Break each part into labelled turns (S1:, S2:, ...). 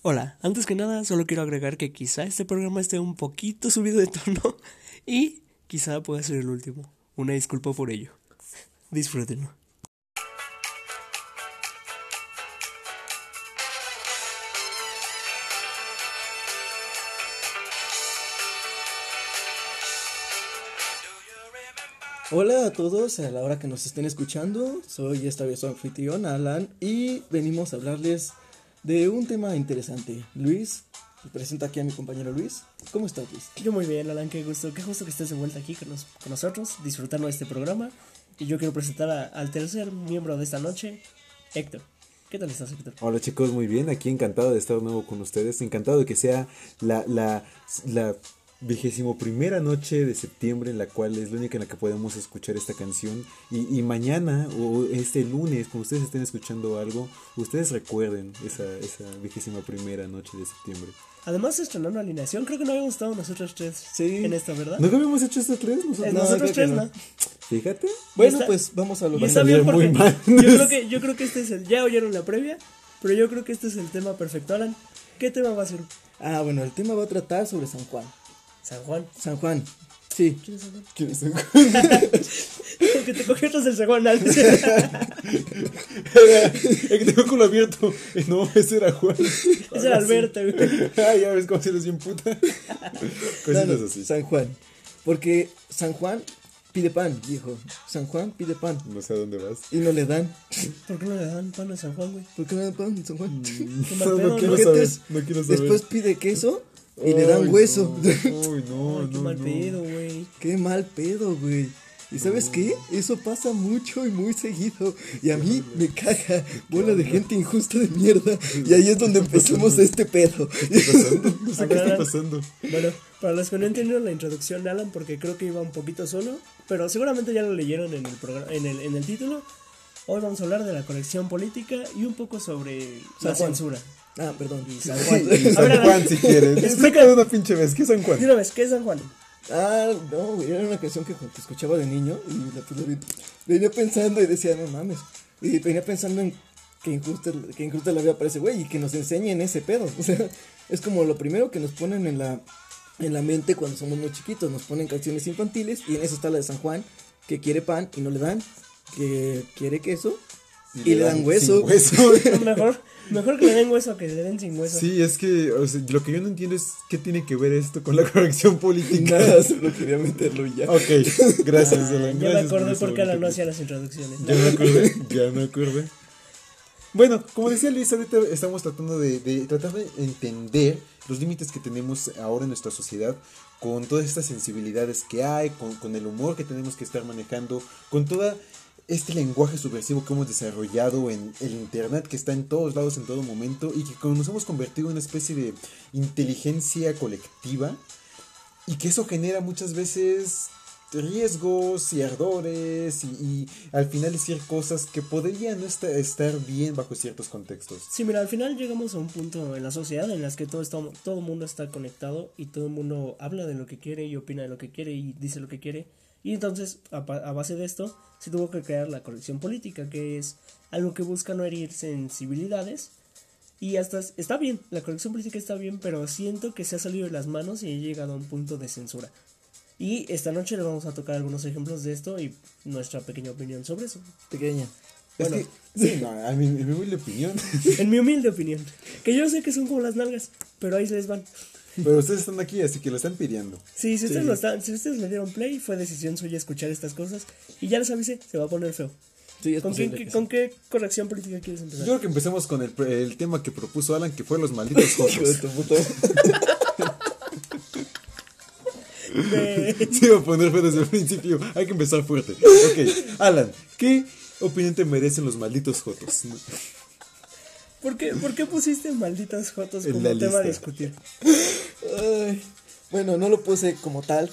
S1: Hola, antes que nada solo quiero agregar que quizá este programa esté un poquito subido de tono y quizá pueda ser el último. Una disculpa por ello. Disfrútenlo.
S2: Hola a todos a la hora que nos estén escuchando. Soy esta vez su anfitrión, Alan, y venimos a hablarles de un tema interesante. Luis, presento aquí a mi compañero Luis. ¿Cómo estás, Luis?
S1: Yo muy bien, Alan, qué gusto, qué gusto que estés de vuelta aquí con, nosotros, disfrutando de este programa. Y yo quiero presentar al tercer miembro de esta noche, Héctor. ¿Qué tal estás, Héctor?
S3: Hola chicos, muy bien, aquí encantado de estar de nuevo con ustedes, encantado de que sea la, la, la vigésimo primera noche de septiembre en la cual es la única en la que podemos escuchar esta canción y, mañana o este lunes cuando ustedes estén escuchando algo ustedes recuerden esa, esa vigésima primera noche de septiembre
S1: Además estrenando alineación, creo que no habíamos estado nosotros tres sí. en esta, ¿verdad?
S3: ¿No habíamos hecho estos tres?
S1: Nosotros, nosotros tres, no.
S3: Fíjate.
S2: Bueno, pues vamos a lo
S1: que está bien porque yo creo que yo creo que este es el ya oyeron la previa, pero yo creo que este es el tema perfecto, Alan. ¿Qué tema va a ser?
S2: Ah, bueno, el tema va a tratar sobre San Juan.
S1: San Juan.
S2: San Juan. Sí.
S1: ¿Quién es San Juan?
S3: ¿Quién es San Juan?
S1: que te cogieron el San Juan.
S3: el que tengo culo abierto. No, ese era Juan.
S1: Ese era Alberto, güey.
S3: Ay, ya ves cómo se los bien puta.
S2: Cositas así. San Juan. Porque San Juan pide pan, viejo. San Juan pide pan.
S3: No sé a dónde vas.
S2: Y no le dan.
S1: ¿Por qué no le dan pan a San Juan, güey?
S2: ¿Por qué no le dan pan a San Juan?
S3: no, no, quiero saber, no quiero saber.
S2: Después pide queso y le dan hueso.
S3: Uy, no,
S1: Ay, qué mal pedo, güey.
S2: Qué mal pedo, güey. ¿Y sabes qué? Eso pasa mucho y muy seguido. Y a mí me caga bola de gente injusta de mierda. Y ahí es donde empezamos este pedo.
S3: ¿Qué está pasando? No sé qué está pasando.
S1: Bueno, para los que no entendieron la introducción de Alan, porque creo que iba un poquito solo, pero seguramente ya lo leyeron en el, programa, en el, en el título. Hoy vamos a hablar de la corrección política y un poco sobre la censura.
S2: Ah, perdón.
S3: San Juan. San Juan, si quieres. Explica una pinche vez. ¿Qué es San Juan?
S1: una vez, ¿qué es San Juan?
S2: Ah, no, güey. Era una canción que escuchaba de niño y la, pues, venía pensando y decía, no mames. Y venía pensando en que injusta, que injusta la vida para ese güey y que nos enseñen ese pedo. O sea, es como lo primero que nos ponen en la, en la mente cuando somos muy chiquitos. Nos ponen canciones infantiles y en eso está la de San Juan, que quiere pan y no le dan, que quiere queso y, le dan, hueso.
S3: hueso.
S1: mejor, mejor que le den hueso que le den sin hueso.
S3: Sí, es que o sea, lo que yo no entiendo es qué tiene que ver esto con la corrección política.
S2: Nada, solo quería meterlo ya.
S3: Ok, gracias,
S1: ah, Ya me acordé por qué no hacía las introducciones.
S3: Ya me acordé, ya me acordé. Bueno, como decía Luis, ahorita estamos tratando de, de tratar de entender los límites que tenemos ahora en nuestra sociedad con todas estas sensibilidades que hay, con, con el humor que tenemos que estar manejando, con toda este lenguaje subversivo que hemos desarrollado en el Internet, que está en todos lados en todo momento, y que nos hemos convertido en una especie de inteligencia colectiva, y que eso genera muchas veces riesgos y ardores y, al final decir cosas que podrían no estar bien bajo ciertos contextos.
S1: Sí, mira, al final llegamos a un punto en la sociedad en las que todo, está, todo el mundo está conectado y todo el mundo habla de lo que quiere y opina de lo que quiere y dice lo que quiere y entonces, a, base de esto, se tuvo que crear la corrección política, que es algo que busca no herir sensibilidades. Y hasta está bien, la corrección política está bien, pero siento que se ha salido de las manos y ha llegado a un punto de censura. Y esta noche le vamos a tocar algunos ejemplos de esto y nuestra pequeña opinión sobre eso.
S2: Pequeña.
S3: Bueno, es que, sí, no, en mi humilde opinión.
S1: en mi humilde opinión. Que yo sé que son como las nalgas, pero ahí se les van.
S3: Pero ustedes están aquí, así que lo están pidiendo.
S1: Sí, si ustedes, Lo están, si ustedes le dieron play, fue decisión suya escuchar estas cosas. Y ya les avisé, se va a poner feo. ¿Con, qué, ¿Con qué corrección política quieres empezar?
S3: Yo creo que empecemos con el, el tema que propuso Alan, que fue los malditos jotos. Se iba a poner feo desde el principio. Hay que empezar fuerte. Ok, Alan, ¿qué opinión te merecen los malditos jotos?
S1: ¿Por qué, ¿Por qué pusiste malditas fotos como tema a discutir?
S2: bueno, no lo puse como tal,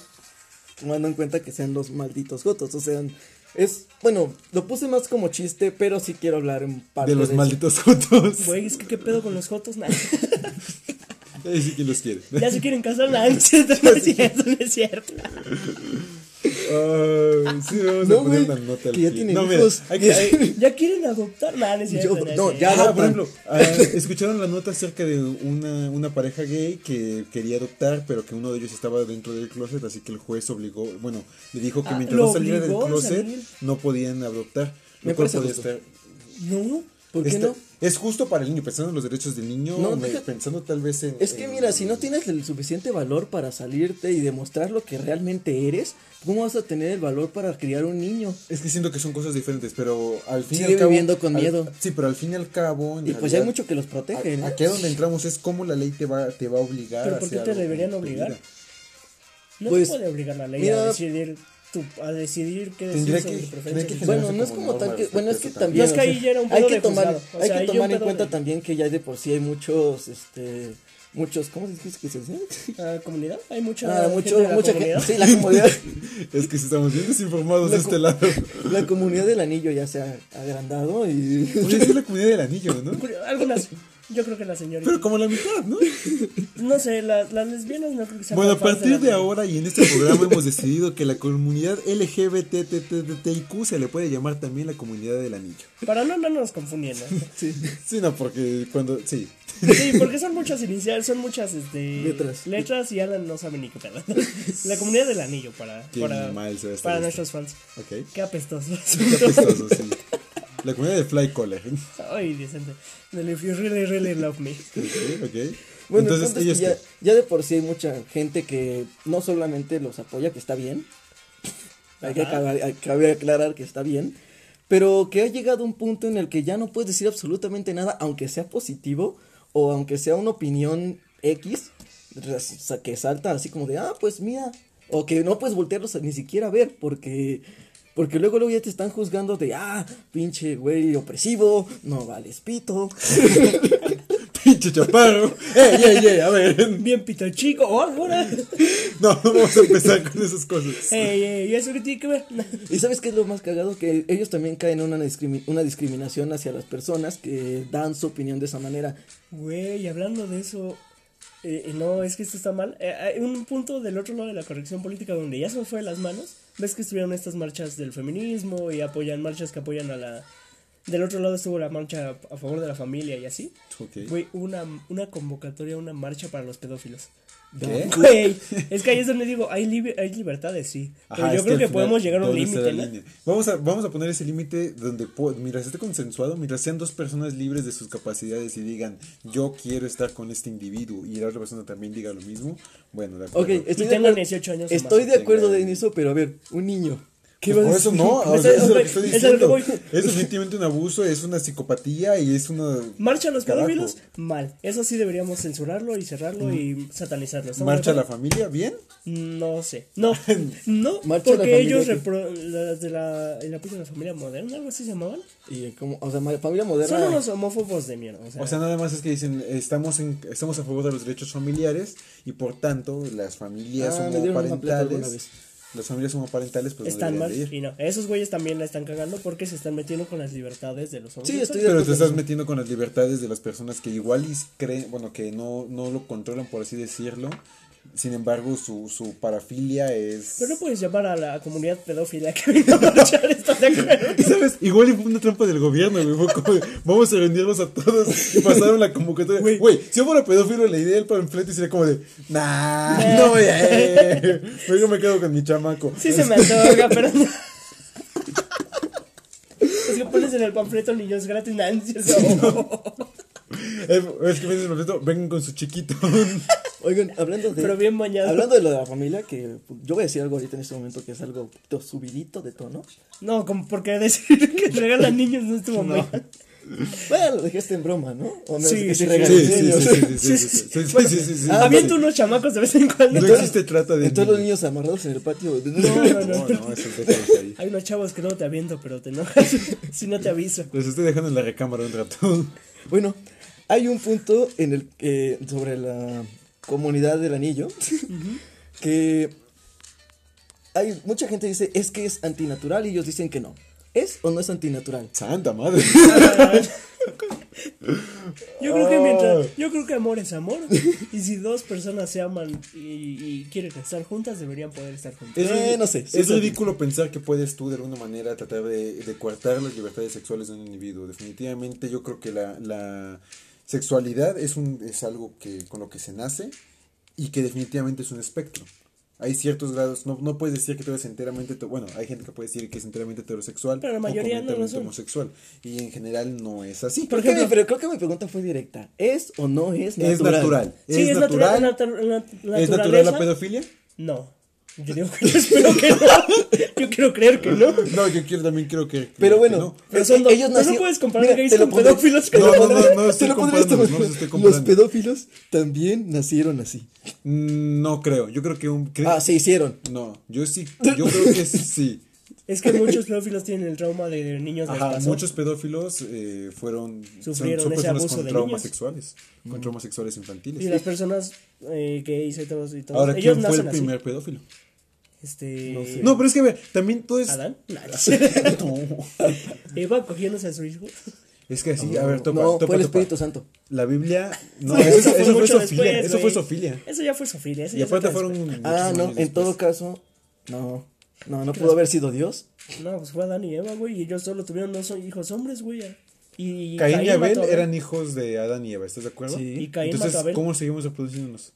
S2: tomando en cuenta que sean los malditos jotos. O sea, es. Bueno, lo puse más como chiste, pero sí quiero hablar en
S3: parte. De los malditos jotos.
S1: Güey, es que qué pedo con los jotos, nada.
S3: sí que los quiere.
S1: Ya se quieren casar, nada. No es cierto, no es cierto, no es cierto.
S3: Ay, sí, vamos
S2: No,
S3: a poner una nota al
S2: que ya tienen
S3: No, mira,
S2: hijos.
S3: hay que- hay-
S1: Ya quieren adoptar. Nah, no es cierto,
S2: Yo-
S1: no es
S2: no,
S1: cierto.
S2: ya
S3: Ah, por ejemplo, ah, escucharon la nota acerca de una, una pareja gay que quería adoptar, pero que uno de ellos estaba dentro del closet, así que el juez obligó, bueno, le dijo que
S1: Ah,
S3: mientras
S1: ¿lo
S3: no saliera del closet
S1: salir?
S3: no podían adoptar.
S2: Me
S3: Lo cual
S2: parece
S3: estar-
S1: No.
S2: ¿Por qué
S3: está-
S2: no?
S3: Es justo para el niño, pensando en los derechos del niño,
S2: No,
S3: me-
S2: deja-
S3: pensando tal vez en...
S2: Es que
S3: en-
S2: mira, si no tienes el suficiente valor para salirte y demostrar lo que realmente eres, ¿cómo vas a tener el valor para criar un niño?
S3: Es que siento que son cosas diferentes, pero al fin y al cabo...
S2: viviendo con
S3: al-
S2: miedo.
S3: sí, pero al fin y al cabo... en
S2: Y pues
S3: realidad,
S2: hay mucho que los protege,
S3: a-
S2: ¿no?
S3: Aquí a donde entramos es cómo la ley te va, te va a obligar
S1: ¿Pero
S3: a
S1: por qué te deberían obligar?
S3: vida.
S1: No
S2: Pues,
S1: te puede obligar la ley
S2: mira,
S1: a decidir tu, a decidir qué decir sobre
S3: que-
S1: tu preferencia
S3: que.
S2: Bueno, no es
S3: como
S2: como tal que, bueno, es que también,
S1: No, es que ahí ya era un
S2: hay que
S1: de
S2: tomar,
S1: o
S2: hay
S1: sea,
S2: que
S1: hay un
S2: tomar en cuenta
S1: de-
S2: también que ya de por sí hay muchos, este, muchos, ¿cómo se dice que se dice?
S1: ¿La comunidad? Hay mucha,
S2: Ah,
S1: gente
S2: mucho,
S1: de la
S2: mucha
S1: comunidad.
S2: gente, sí, la comunidad,
S3: Es que estamos bien desinformados de este lado.
S2: la comunidad del anillo ya se ha agrandado y...
S3: Oye, es la comunidad del anillo, ¿no?
S1: Algunas, yo creo que la señorita.
S3: Pero como la mitad, ¿no?
S1: No sé, las, las lesbianas no creo que sean
S3: Bueno, a partir de ahora y en este programa hemos decidido que la comunidad LGBTTTIQ se le puede llamar también la comunidad del anillo.
S1: Para no andarnos confundiendo.
S2: Sí.
S3: Sí, no, porque cuando. Sí.
S1: Sí, porque son muchas iniciales, son muchas este,
S2: Letras.
S1: letras y Alan no sabe ni qué pedo. La comunidad del anillo para,
S3: Qué
S1: para, para nuestros fans.
S3: Ok.
S1: Qué apestoso.
S3: Qué apestoso, sí. La comunidad de Fly Collar.
S1: Ay, decente. Del If you really, really love me.
S3: Ok, ok.
S2: Bueno,
S3: Entonces,
S2: el punto es
S3: ellos
S2: que ya, ya de por sí hay mucha gente que no solamente los apoya, que está bien, hay que, acabar- hay- cabe aclarar que está bien, pero que ha llegado un punto en el que ya no puedes decir absolutamente nada, aunque sea positivo o aunque sea una opinión X, que salta así como de, ah, pues mira, o que no puedes voltearlos a ni siquiera a ver, porque... Porque luego, luego ya te están juzgando de, ah, pinche güey opresivo, no vales pito.
S3: Pinche chaparro. ¡Ey, ey, ey! A ver.
S1: Bien pito chico. Oh, ahora.
S3: No, no vamos a empezar con esas cosas.
S1: Ey, ey, ¿y eso qué tiene que ver?
S2: ¿Y sabes qué es lo más cagado? Que ellos también caen en una, discrimi- una discriminación hacia las personas que dan su opinión de esa manera.
S1: Güey, hablando de eso. eh, no, es que esto está mal. Eh, hay un punto del otro lado de la corrección política donde ya se nos fue de las manos. Ves que estuvieron estas marchas del feminismo y apoyan marchas que apoyan a la. Del otro lado estuvo la marcha a favor de la familia y así.
S3: Ok.
S1: Güey, una, una convocatoria, una marcha para los pedófilos.
S3: ¿Qué?
S1: Güey, es que ahí es donde digo, hay, libe- hay libertades, sí. Pero
S3: Ajá,
S1: yo creo que
S3: final,
S1: podemos llegar a un
S3: ¿dónde está
S1: límite, ¿no?
S3: Vamos a, vamos a poner ese límite donde, mientras esté consensuado, mientras sean dos personas libres de sus capacidades y digan, yo quiero estar con este individuo y la otra persona también diga lo mismo, bueno, de acuerdo.
S2: Ok, estoy, de,
S1: tengan
S2: acuerdo,
S1: 18 años
S2: estoy
S1: más.
S2: de acuerdo en eso, pero a ver, un niño. ¿Qué
S3: Pues
S2: vas a
S3: por eso no, o
S1: Ese-
S3: sea, eso es lo que estoy
S1: eso es lo que
S3: diciendo. Es definitivamente un abuso, es una psicopatía y es una...
S1: Marcha a los
S3: Carajo.
S1: pedófilos, mal. Eso sí deberíamos censurarlo y cerrarlo y satanizarlo. ¿Estamos
S3: Marcha a la familia, ¿bien?
S1: No sé. No, no,
S2: Marcha a la
S1: porque ellos repro- las de la, de la familia moderna, algo así se llamaban.
S2: Y como, o sea, familia moderna.
S1: Son unos homófobos de mierda. O sea,
S3: O sea, nada más es que dicen, estamos en, estamos a favor de los derechos familiares y por tanto las familias
S2: Ah,
S3: homoparentales. Las familias homoparentales pues
S1: están
S3: no
S1: mal.
S3: deberían de ir.
S1: Y no, esos güeyes también la están cagando porque se están metiendo con las libertades de los
S2: Sí,
S1: homosexuales.
S2: estoy de
S3: Pero te estás metiendo con las libertades de las personas que igual y creen, bueno, que no, no lo controlan por así decirlo. Sin embargo, su, su parafilia es...
S1: Pero no puedes llamar a la comunidad pedófila que vino a marchar, ¿estás de acuerdo?
S3: ¿Sabes? Igual y fue una trampa del gobierno, güey. Fue como de, vamos a rendirlos a todos. Y pasaron la convocatoria.
S1: Güey.
S3: Güey, si yo fuera pedófilo, la idea del panfleto sería como de, nah, no voy a ir. Me quedo con mi chamaco.
S1: Sí se me antoja, pero no. Es que pones en el panfleto niños gratis, Nancy.
S3: Eh, Es que me dice el panfleto, vengan con su chiquito.
S2: Oigan, hablando de.
S1: Pero bien mañana.
S2: Hablando de lo de la familia, que yo voy a decir algo ahorita en este momento que es algo subidito de tono.
S1: No, como porque decir que te regalan niños este no estuvo mal.
S2: Bueno, lo dejaste en broma, ¿no? O menos
S1: sí,
S2: que
S1: sí, sí,
S3: sí,
S1: Aviento unos chamacos de vez en cuando.
S3: No existe trata de
S2: todos los
S3: niños
S2: amarrados en el patio.
S1: No, no,
S3: no,
S1: Hay unos chavos que no te aviento, pero te enojas si no te aviso.
S3: Los estoy dejando en la recámara un rato.
S2: Bueno, hay un punto en el que sobre la comunidad del anillo que hay mucha gente dice es que es antinatural y ellos dicen que no. ¿Es o no es antinatural?
S3: Santa madre.
S1: Yo creo que mientras
S3: claro.
S1: Yo creo que amor es amor. y si dos personas se aman y, y quieren estar juntas, deberían poder estar juntas.
S3: Es,
S2: Eh, no sé,
S3: es ridículo pensar que puedes tú de alguna manera tratar de, de coartar las libertades sexuales de un individuo. Definitivamente yo creo que la, la sexualidad es, un, es algo que con lo que se nace y que definitivamente es un espectro. Hay ciertos grados, no, no puedes decir que tú eres enteramente, bueno, hay gente que puede decir que es enteramente heterosexual
S1: Pero la
S3: o
S1: mayoría no lo son.
S3: homosexual. Y en general no es así.
S2: Pero creo que mi pregunta fue directa. ¿Es o no es natural?
S3: Es natural.
S1: Sí,
S3: es,
S1: es
S3: natural.
S1: natural. natu- nat-
S3: ¿Es natural
S1: naturaleza.
S3: la pedofilia?
S1: No. Yo digo que no, espero que no. Yo quiero creer que no.
S3: No, yo quiero, también creo que.
S2: Pero
S3: que
S2: bueno,
S3: no.
S1: Pero son dos-
S2: ellos
S1: tú no
S2: nacieron-
S1: puedes comparar
S2: Mira,
S1: gays con
S2: pondré-
S1: pedófilos.
S3: No, no, no, no
S2: te
S3: estoy no
S2: manera.
S3: los estoy
S2: Los
S3: comparando.
S2: pedófilos también nacieron así.
S3: Mm, No creo. Yo creo que un. cre-
S2: Ah, se hicieron.
S3: No, yo sí. Yo creo que sí.
S1: Es que muchos pedófilos tienen el trauma de, niños
S3: Ajá,
S1: pasó.
S3: muchos pedófilos eh, fueron. son-
S1: Sufrieron
S3: son
S1: ese
S3: personas
S1: abuso
S3: con
S1: de
S3: traumas
S1: niños.
S3: sexuales. Con traumas sexuales infantiles.
S1: Y las personas eh, gays, heteros y todo.
S3: Ahora,
S1: ellos
S3: ¿quién fue
S1: nacen
S3: el
S1: así.
S3: primer pedófilo?
S1: Este.
S2: No sé.
S3: No, pero es que, a ver, también todo es.
S1: ¿Adán? Eva cogiéndose a su hijo.
S3: Es que así, a ver, topa,
S2: no,
S3: topa,
S2: fue el
S3: topa.
S2: Espíritu Santo.
S3: La Biblia. No,
S1: Eso
S3: eso,
S1: fue
S3: eso fue
S1: mucho
S3: Sofía.
S1: después,
S3: Eso fue. Sofía.
S1: Eso ya fue Sofía. eso
S3: Y
S1: ya
S3: aparte fueron.
S2: Ah, no, en todo caso. No. No, no pudo haber sido Dios.
S1: No, pues fue Adán y Eva, güey. Y ellos solo tuvieron dos hijos hombres, güey. Y
S3: Caín y Abel eran hijos de Adán y Eva, ¿estás de acuerdo?
S2: Sí.
S1: Y Caín
S3: Entonces,
S1: mató a Abel.
S3: ¿cómo seguimos reproduciéndonos?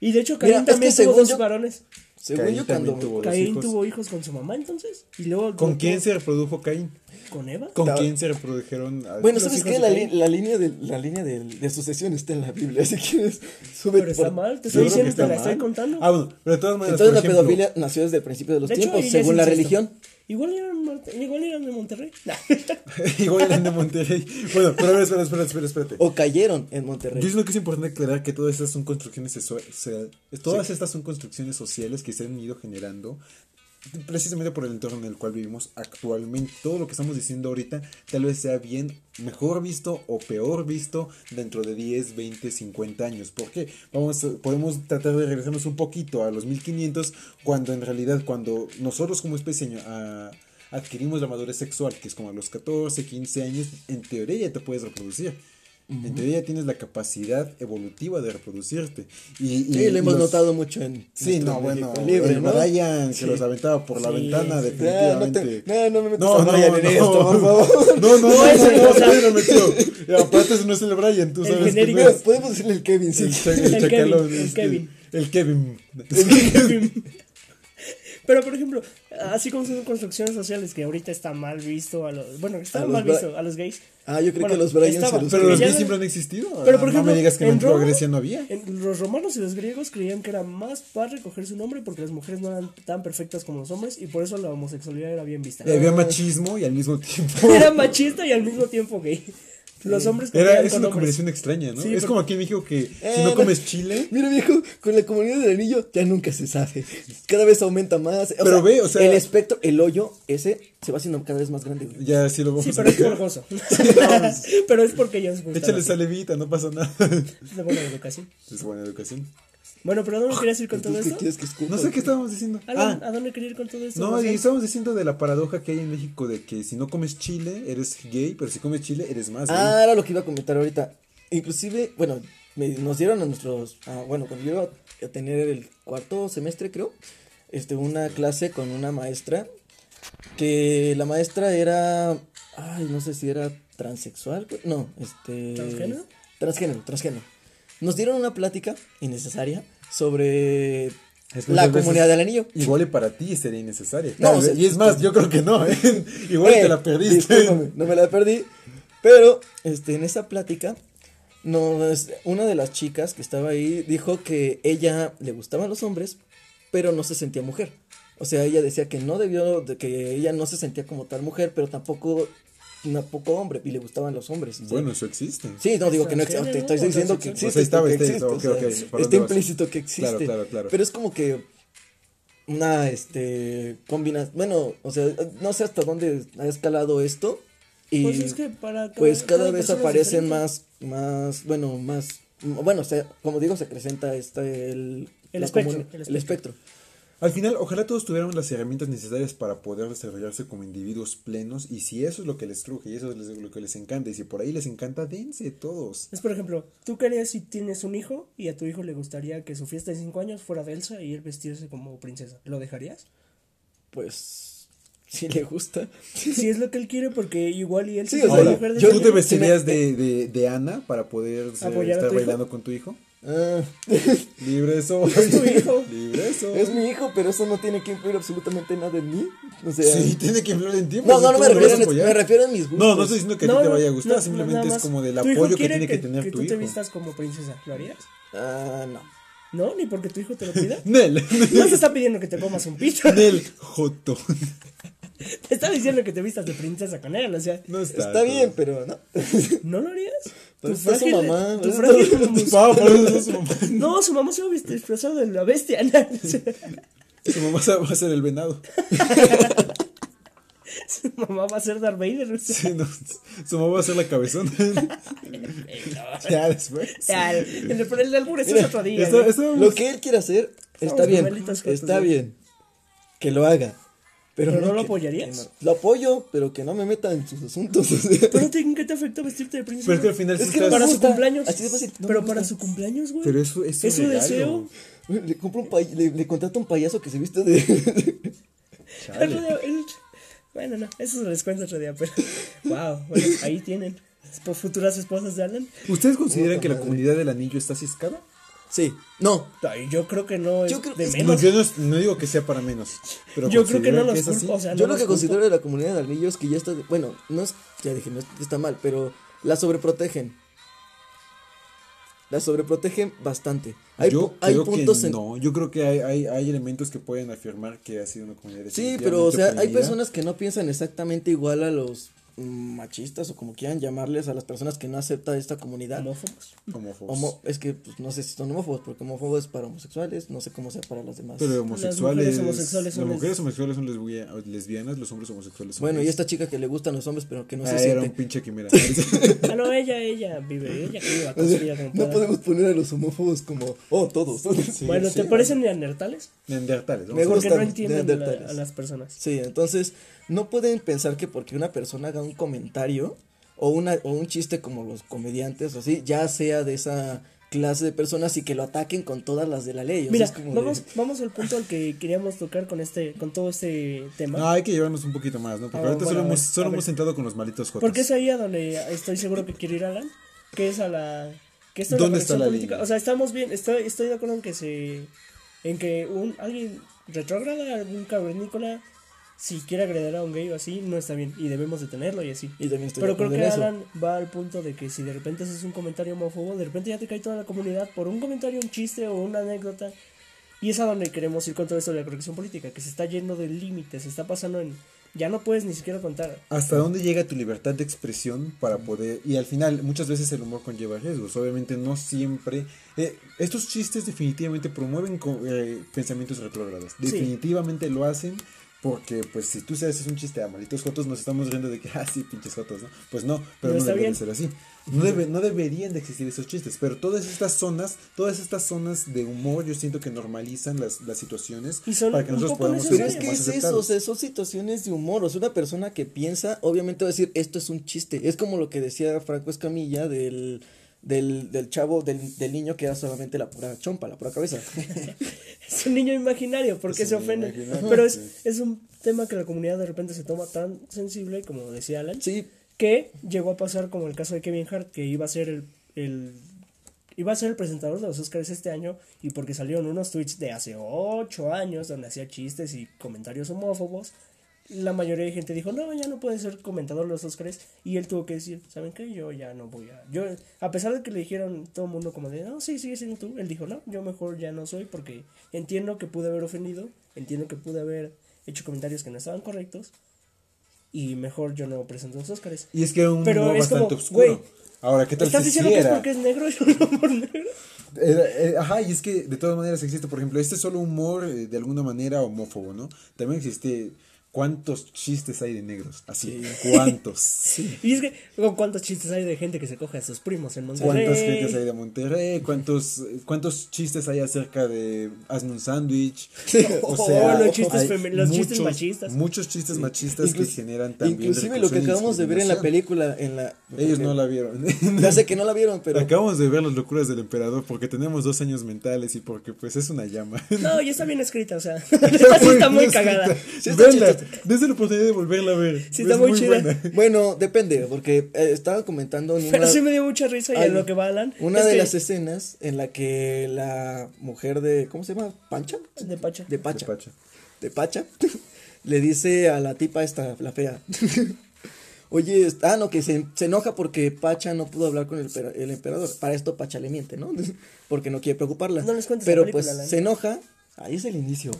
S1: Y de hecho, Caín
S2: Mira, es
S1: también tuvo dos
S2: yo-
S1: varones.
S2: Según
S3: Caín
S2: yo, cuando.
S3: tuvo
S1: Caín
S3: hijos.
S1: tuvo hijos con su mamá, entonces. Y luego.
S3: ¿Con quién se reprodujo Caín?
S1: ¿Con Eva?
S3: ¿Con quién se reprodujeron?
S2: Bueno, ¿sabes qué? La, li- la línea, de, la línea de, de sucesión está en la Biblia. Así que sube
S1: Pero está
S2: por-
S1: mal, te estoy diciendo, te la
S3: mal.
S1: estoy contando.
S3: Ah, bueno, pero de todas maneras,
S2: Entonces
S3: por
S2: la
S3: ejemplo,
S2: pedofilia nació desde el principio de los
S1: De hecho,
S2: tiempos,
S1: es
S2: según la
S1: incesto.
S2: religión.
S1: Igual eran, igual eran de Monterrey. Nah.
S3: Igual eran de Monterrey. Bueno, pero a ver, espera, espera, espera, espérate.
S2: O cayeron en Monterrey.
S3: Yo creo que es importante aclarar que todas estas son construcciones se- todas estas son construcciones sociales que se han ido generando precisamente por el entorno en el cual vivimos actualmente. Todo lo que estamos diciendo ahorita tal vez sea bien mejor visto o peor visto dentro de 10, 20, 50 años. ¿Por qué? Vamos podemos tratar de regresarnos un poquito a los 1500 cuando en realidad cuando nosotros como especie a- adquirimos la madurez sexual, que es como a los 14, 15 años, en teoría ya te puedes reproducir. En teoría tienes la capacidad evolutiva de reproducirte. Y, y
S2: Sí, lo hemos
S3: los-
S2: notado mucho en.
S3: Sí, no, bueno,
S2: libre,
S3: el
S2: ¿no?
S3: Brian que los aventaba por la
S1: Sí,
S3: ventana,
S1: sí.
S2: Ah, no,
S3: definitivamente.
S2: te, no, no me metas
S3: No,
S2: a
S3: no,
S2: Brian
S3: no,
S2: en esto, por favor.
S3: No, no, no, no,
S1: ese,
S3: no,
S1: o sea-
S3: nadie lo metió. Y aparte ese no es el Brian, tú
S1: El
S3: sabes
S1: genérico.
S2: Podemos decirle el Kevin, sí.
S3: El, el
S1: El Kevin, el Kevin.
S3: El Kevin.
S1: Pero, por ejemplo, así como son construcciones sociales que ahorita está mal visto a los... Bueno, está
S2: A
S1: mal visto a los gays.
S2: Ah, yo creo
S1: Bueno,
S2: que los Brian
S1: estaba,
S2: se los
S3: Pero los gays
S1: no-
S3: siempre han existido.
S1: Pero, por
S3: no
S1: ejemplo,
S3: me digas que en,
S1: Roma-
S3: Grecia no había.
S1: En- los romanos y los griegos creían que era más padre coger su nombre porque las mujeres no eran tan perfectas como los hombres y por eso la homosexualidad era bien vista.
S3: Y había machismo y al mismo tiempo.
S1: Era machista y al mismo tiempo gay. Los hombres
S3: Era, es
S1: con
S3: una
S1: hombres.
S3: combinación extraña, ¿no?
S1: Sí,
S3: es
S1: porque-
S3: como aquí en México que si
S2: Eh,
S3: no
S2: no-
S3: comes chile.
S2: Mira, viejo, con la comunidad del anillo ya nunca se sabe. Cada vez aumenta más. O
S3: Pero ve, o sea-
S2: El espectro, el hoyo, ese se va haciendo cada vez más grande. güey.
S3: Ya sí lo vamos
S1: Sí,
S3: a
S1: pero es gozo. pero es porque ellos gustan
S3: Échale
S1: así.
S3: salivita, no pasa nada.
S1: Es de buena educación.
S3: Es buena educación.
S1: Bueno, pero ¿a dónde querías ir con todo
S2: escupa?
S3: No sé qué estábamos diciendo.
S1: Alan,
S3: Ah,
S1: ¿A dónde quería ir con todo esto?
S3: no, y estábamos diciendo de la paradoja que hay en México de que si no comes chile eres gay, pero si comes chile eres más gay.
S2: Ah, era lo que iba a comentar ahorita. Inclusive, bueno, me- nos dieron a nuestros, ah, bueno, cuando yo iba a tener el cuarto semestre, creo, este, una clase con una maestra, que la maestra era, ay, no sé si era transexual, no, este...
S1: ¿Transgénero?
S2: Transgénero, transgénero. Nos dieron una plática innecesaria sobre
S3: Es que
S2: la comunidad del anillo.
S3: Igual y para ti sería innecesaria.
S2: No, o sea,
S3: y es más, yo creo que no, ¿eh? Igual
S2: Eh,
S3: te la perdiste.
S2: no me la perdí. Pero, este, en esa plática, nos, una de las chicas que estaba ahí dijo que ella le gustaban los hombres, pero no se sentía mujer. O sea, ella decía que no debió, de que ella no se sentía como tal mujer, pero tampoco, tampoco hombre, y le gustaban los hombres. ¿sí?
S3: Bueno, eso existe.
S2: Sí, no digo que no existe, te estoy
S1: o
S2: diciendo que existe. Porque
S3: está-
S2: implícito que existe.
S3: Claro, claro, claro.
S2: Pero es como que una, este, combinación, bueno, o sea, no sé hasta dónde ha escalado esto. Y
S1: Pues es que para
S2: pues cada vez aparecen más, más, bueno, más, bueno, o sea, como digo, se acrecenta este, el,
S1: espectro, el
S2: el espectro.
S3: Al final, ojalá todos tuviéramos las herramientas necesarias para poder desarrollarse como individuos plenos. Y si eso es lo que les truje y eso es lo que les encanta, y si por ahí les encanta, dense todos.
S1: Es por ejemplo, tú querías si tienes un hijo y a tu hijo le gustaría que su fiesta de 5 años fuera de Elsa y él vestirse como princesa. ¿Lo dejarías?
S2: Pues, si le gusta.
S1: Si es lo que él quiere, porque igual y él
S2: Sí,
S1: se
S2: o sea, yo-
S3: ¿tú te vestirías de, de, de Ana para poder ser-
S1: ¿Apoyar a
S3: estar
S1: hijo?
S3: bailando con tu hijo?
S2: Ah,
S3: Libre soy.
S1: Es tu hijo.
S3: Libre soy.
S2: es mi hijo, pero eso no tiene que influir absolutamente nada en mí. O sea,
S3: Sí, tiene que influir en ti.
S2: no,
S3: pues,
S2: no, no
S3: ¿cómo
S2: me refiero,
S3: a
S2: en,
S3: apoyar?
S2: me refiero a mis gustos.
S3: No, no estoy diciendo que a ti
S1: No,
S3: te
S1: no,
S3: vaya a gustar,
S1: no,
S3: simplemente es como del apoyo que tiene que, tener
S1: que
S3: tu
S1: tú
S3: hijo.
S1: te vistas como princesa, ¿lo harías?
S2: Ah, no.
S1: ¿No? ¿Ni porque tu hijo te lo pida?
S3: Nel,
S1: No te está pidiendo que te comas un pito.
S3: Nel, Joto.
S1: Te está diciendo que te vistas de princesa con él, o sea,
S3: No está.
S2: Está bien, pero no.
S1: ¿no lo harías? Tu
S2: su
S1: frágil-
S2: mamá,
S1: tu frágil
S3: su mamá.
S1: No, su mamá se va a vestir disfrazado de la bestia. ¿no?
S3: Su mamá va a ser el venado.
S1: Su mamá va a ser Darth Vader. o sea.
S3: Sí, no, su mamá va a ser la cabezona. ya después.
S1: Ya, El, el, el del albur, es otro día.
S3: Está-
S1: ¿no?
S3: está-
S2: Lo que él quiere hacer está bien. Está bien. Que lo haga. Pero,
S1: ¿Pero no lo
S2: que-
S1: apoyarías?
S2: no. Lo apoyo, pero que no me meta en sus asuntos. o sea.
S1: Pero ¿en qué te afecta vestirte de princesa?
S3: Pero es que al final
S2: Es
S3: sí
S2: que no
S3: estás-
S1: para su cumpleaños.
S2: Así de fácil, no
S1: pero para su cumpleaños, güey.
S3: Pero eso es
S1: Es su deseo.
S2: Le compro un pay- le, le contrato un payaso que se viste de.
S1: El- Bueno, no, eso se les cuento otro día, pero. Wow, bueno, ahí tienen. Por futuras esposas de Alan.
S3: ¿Ustedes consideran que la comunidad del anillo está ciscada?
S2: Sí. No.
S1: Ay, yo creo que no es
S2: Yo creo
S1: de
S2: es que
S3: No,
S1: menos.
S3: yo no, no digo que sea para menos. Pero
S1: Yo creo que no
S3: ¿consideran
S1: los
S3: es así?
S1: culpo, o sea,
S2: Yo
S1: no
S2: lo que
S1: culpo.
S2: considero de la comunidad de anillos es que ya está. de- bueno, no es. Ya dije, no es- está mal, pero la sobreprotegen. La sobreprotegen bastante. Hay,
S3: yo
S2: hay
S3: creo
S2: puntos
S3: que
S2: en.
S3: no, yo creo que hay, hay, hay elementos que pueden afirmar que ha sido una comunidad
S2: Sí, pero o sea, hay personas que no piensan exactamente igual a los machistas o como quieran llamarles a las personas que no aceptan esta comunidad.
S1: Homófobos.
S3: homófobos.
S2: Homo- es que pues, no sé si son homófobos, porque homófobos es para homosexuales, no sé cómo sea para las demás.
S3: Pero homosexuales.
S1: mujeres homosexuales son
S3: las mujeres homosexuales son lesbia- lesbianas, los hombres homosexuales son
S2: bueno, y
S3: gays.
S2: esta chica que le gustan los hombres, pero que no
S3: Ah,
S2: se
S3: era un
S2: siente.
S3: pinche quimera.
S1: Ah, no, ella, ella vive, ella que
S2: O sea,
S1: como
S2: no podemos poner a los homófobos como, oh, todos.
S1: Bueno, ¿te
S3: sí.
S1: parecen neandertales?
S3: Neandertales.
S2: Me
S3: vamos a
S1: Porque
S2: gustan
S1: no entienden a, la-
S2: neandertales.
S1: a las personas.
S2: Sí, entonces no pueden pensar que porque una persona haga un comentario o, una, o un chiste como los comediantes o así, ya sea de esa clase de personas y que lo ataquen con todas las de la ley. O sea,
S1: Mira,
S2: es como de-
S1: vamos, vamos al punto al que queríamos tocar con este, con todo este tema.
S3: No, hay que llevarnos un poquito más, ¿no? Porque
S1: Ah,
S3: ahorita
S1: bueno,
S3: solo, hemos, solo hemos centrado con los malitos jotos.
S1: Porque es ahí a donde estoy seguro que quiere ir Alan, que es a la que esto es
S3: ¿Dónde
S1: la
S3: está la
S1: política.
S3: línea?
S1: O sea, estamos bien, estoy, estoy de acuerdo en que se en que un alguien retrógrada, algún cavernícola si quiere agredir a un gay o así, no está bien y debemos detenerlo y así.
S2: Y también estoy
S1: Pero creo que
S2: eso.
S1: Alan va al punto de que si de repente haces un comentario homófobo, de repente ya te cae toda la comunidad por un comentario, un chiste o una anécdota. Y es a donde queremos ir con todo esto de la corrección política, que se está yendo de límites, se está pasando en... Ya no puedes ni siquiera contar.
S3: ¿Hasta dónde llega tu libertad de expresión para poder... Y al final, muchas veces el humor conlleva riesgos. Obviamente no siempre... eh, estos chistes definitivamente promueven eh, pensamientos retrógrados.
S1: Sí.
S3: Definitivamente lo hacen porque, pues, si tú sabes es un chiste a malitos jotos, nos estamos riendo de que, ah, sí, pinches jotos, ¿no? Pues no, pero
S1: No
S3: no,
S1: está
S3: debe de
S1: bien.
S3: ser así. No, debe, no deberían de existir esos chistes, pero todas estas zonas, todas estas zonas de humor, yo siento que normalizan las, las situaciones
S1: Y son
S3: para que nosotros podamos ser
S2: es que es eso, o sea, son situaciones de humor. O sea, una persona que piensa, obviamente va a decir, esto es un chiste. Es como lo que decía Franco Escamilla del, del, del chavo, del, del niño que era solamente la pura chompa, la pura cabeza.
S1: Es un niño imaginario, porque
S3: Es
S1: se ofende. Pero es,
S3: sí.
S1: es un tema que la comunidad de repente se toma tan sensible, como decía Alan,
S2: Sí,
S1: que llegó a pasar como el caso de Kevin Hart, que iba a ser el, el iba a ser el presentador de los Oscars este año, y porque salieron unos tweets de hace ocho años donde hacía chistes y comentarios homófobos, la mayoría de gente dijo, no, ya no puede ser comentador de los Oscars, y él tuvo que decir, ¿saben qué? Yo ya no voy a... Yo, a pesar de que le dijeron todo el mundo como de, no, sí, sigue siendo tú, él dijo, no, yo mejor ya no soy porque entiendo que pude haber ofendido, entiendo que pude haber hecho comentarios que no estaban correctos, y mejor yo no presento los Oscars.
S3: Y es que era un
S1: Pero
S3: humor
S1: es como,
S3: bastante oscuro. Ahora, ¿qué tal
S1: ¿Estás
S3: si
S1: diciendo que es porque es negro y un humor negro?
S3: Eh, ajá, y es que de todas maneras existe, por ejemplo, este es solo humor eh, de alguna manera homófobo, ¿no? También existe ¿Cuántos chistes hay de negros? Así, ¿cuántos?
S1: Y es que, ¿con ¿cuántos chistes hay de gente que se coge a sus primos en Monterrey?
S3: ¿Cuántos chistes hay de Monterrey? ¿Cuántos, ¿Cuántos chistes hay acerca de hazme un sándwich?
S1: Oh, los chistes
S3: hay
S1: los chistes machistas.
S3: Muchos chistes machistas que
S2: Inclusi-
S3: generan también
S2: Inclusive lo que acabamos de ver en la película, en la...
S3: Ellos no la vieron.
S2: Ya sé que no la vieron, pero...
S3: Acabamos de ver las locuras del emperador porque tenemos dos años mentales y porque pues es una llama.
S1: No, ya está bien escrita, o sea. esta sí está muy cagada.
S2: Sí está
S3: Venla. desde la oportunidad de volverla a ver.
S1: Sí, está
S3: Es
S1: muy chida.
S3: buena.
S2: Bueno, depende, porque eh, estaba comentando en
S1: Pero
S2: una,
S1: sí me dio mucha risa y en lo que va Alan.
S2: una de
S1: que-
S2: las escenas en la que la mujer de... ¿Cómo se llama? ¿Pancha?
S1: De Pacha.
S2: De Pacha.
S3: Despacho.
S2: de Pacha, le dice a la tipa esta, la fea. Oye, ah, no, que se, se enoja porque Pacha no pudo hablar con el, pera- el emperador. Para esto Pacha le miente, ¿no? Porque no quiere preocuparla.
S1: No les cuentes la
S2: Pero
S1: película,
S2: pues se enoja. Ahí es el inicio.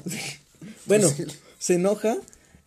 S2: bueno, se enoja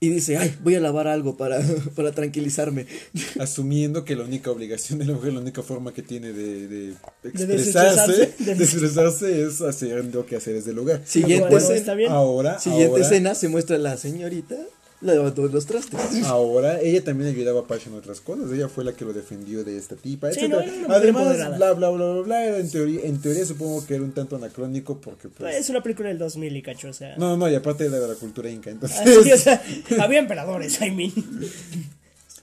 S2: y dice, ay, voy a lavar algo para, para tranquilizarme.
S3: Asumiendo que la única obligación de la mujer, la única forma que tiene de, de expresarse,
S1: de
S3: expresarse es hacer lo que hacer desde el hogar.
S2: Siguiente, escena.
S3: Ahora,
S2: siguiente
S3: ahora,
S2: escena se muestra la señorita lavando los trastes.
S3: ahora, ella también ayudaba a Pasha en otras cosas. Ella fue la que lo defendió de esta tipa,
S1: Sí, no,
S3: Además, bla, bla, bla, bla, bla. En teoría, en teoría supongo que era un tanto anacrónico porque pues...
S1: Es una película del 2000 y cacho, o sea.
S3: No, no, y aparte era de la cultura inca, entonces...
S1: Así, o sea, había emperadores, I mean.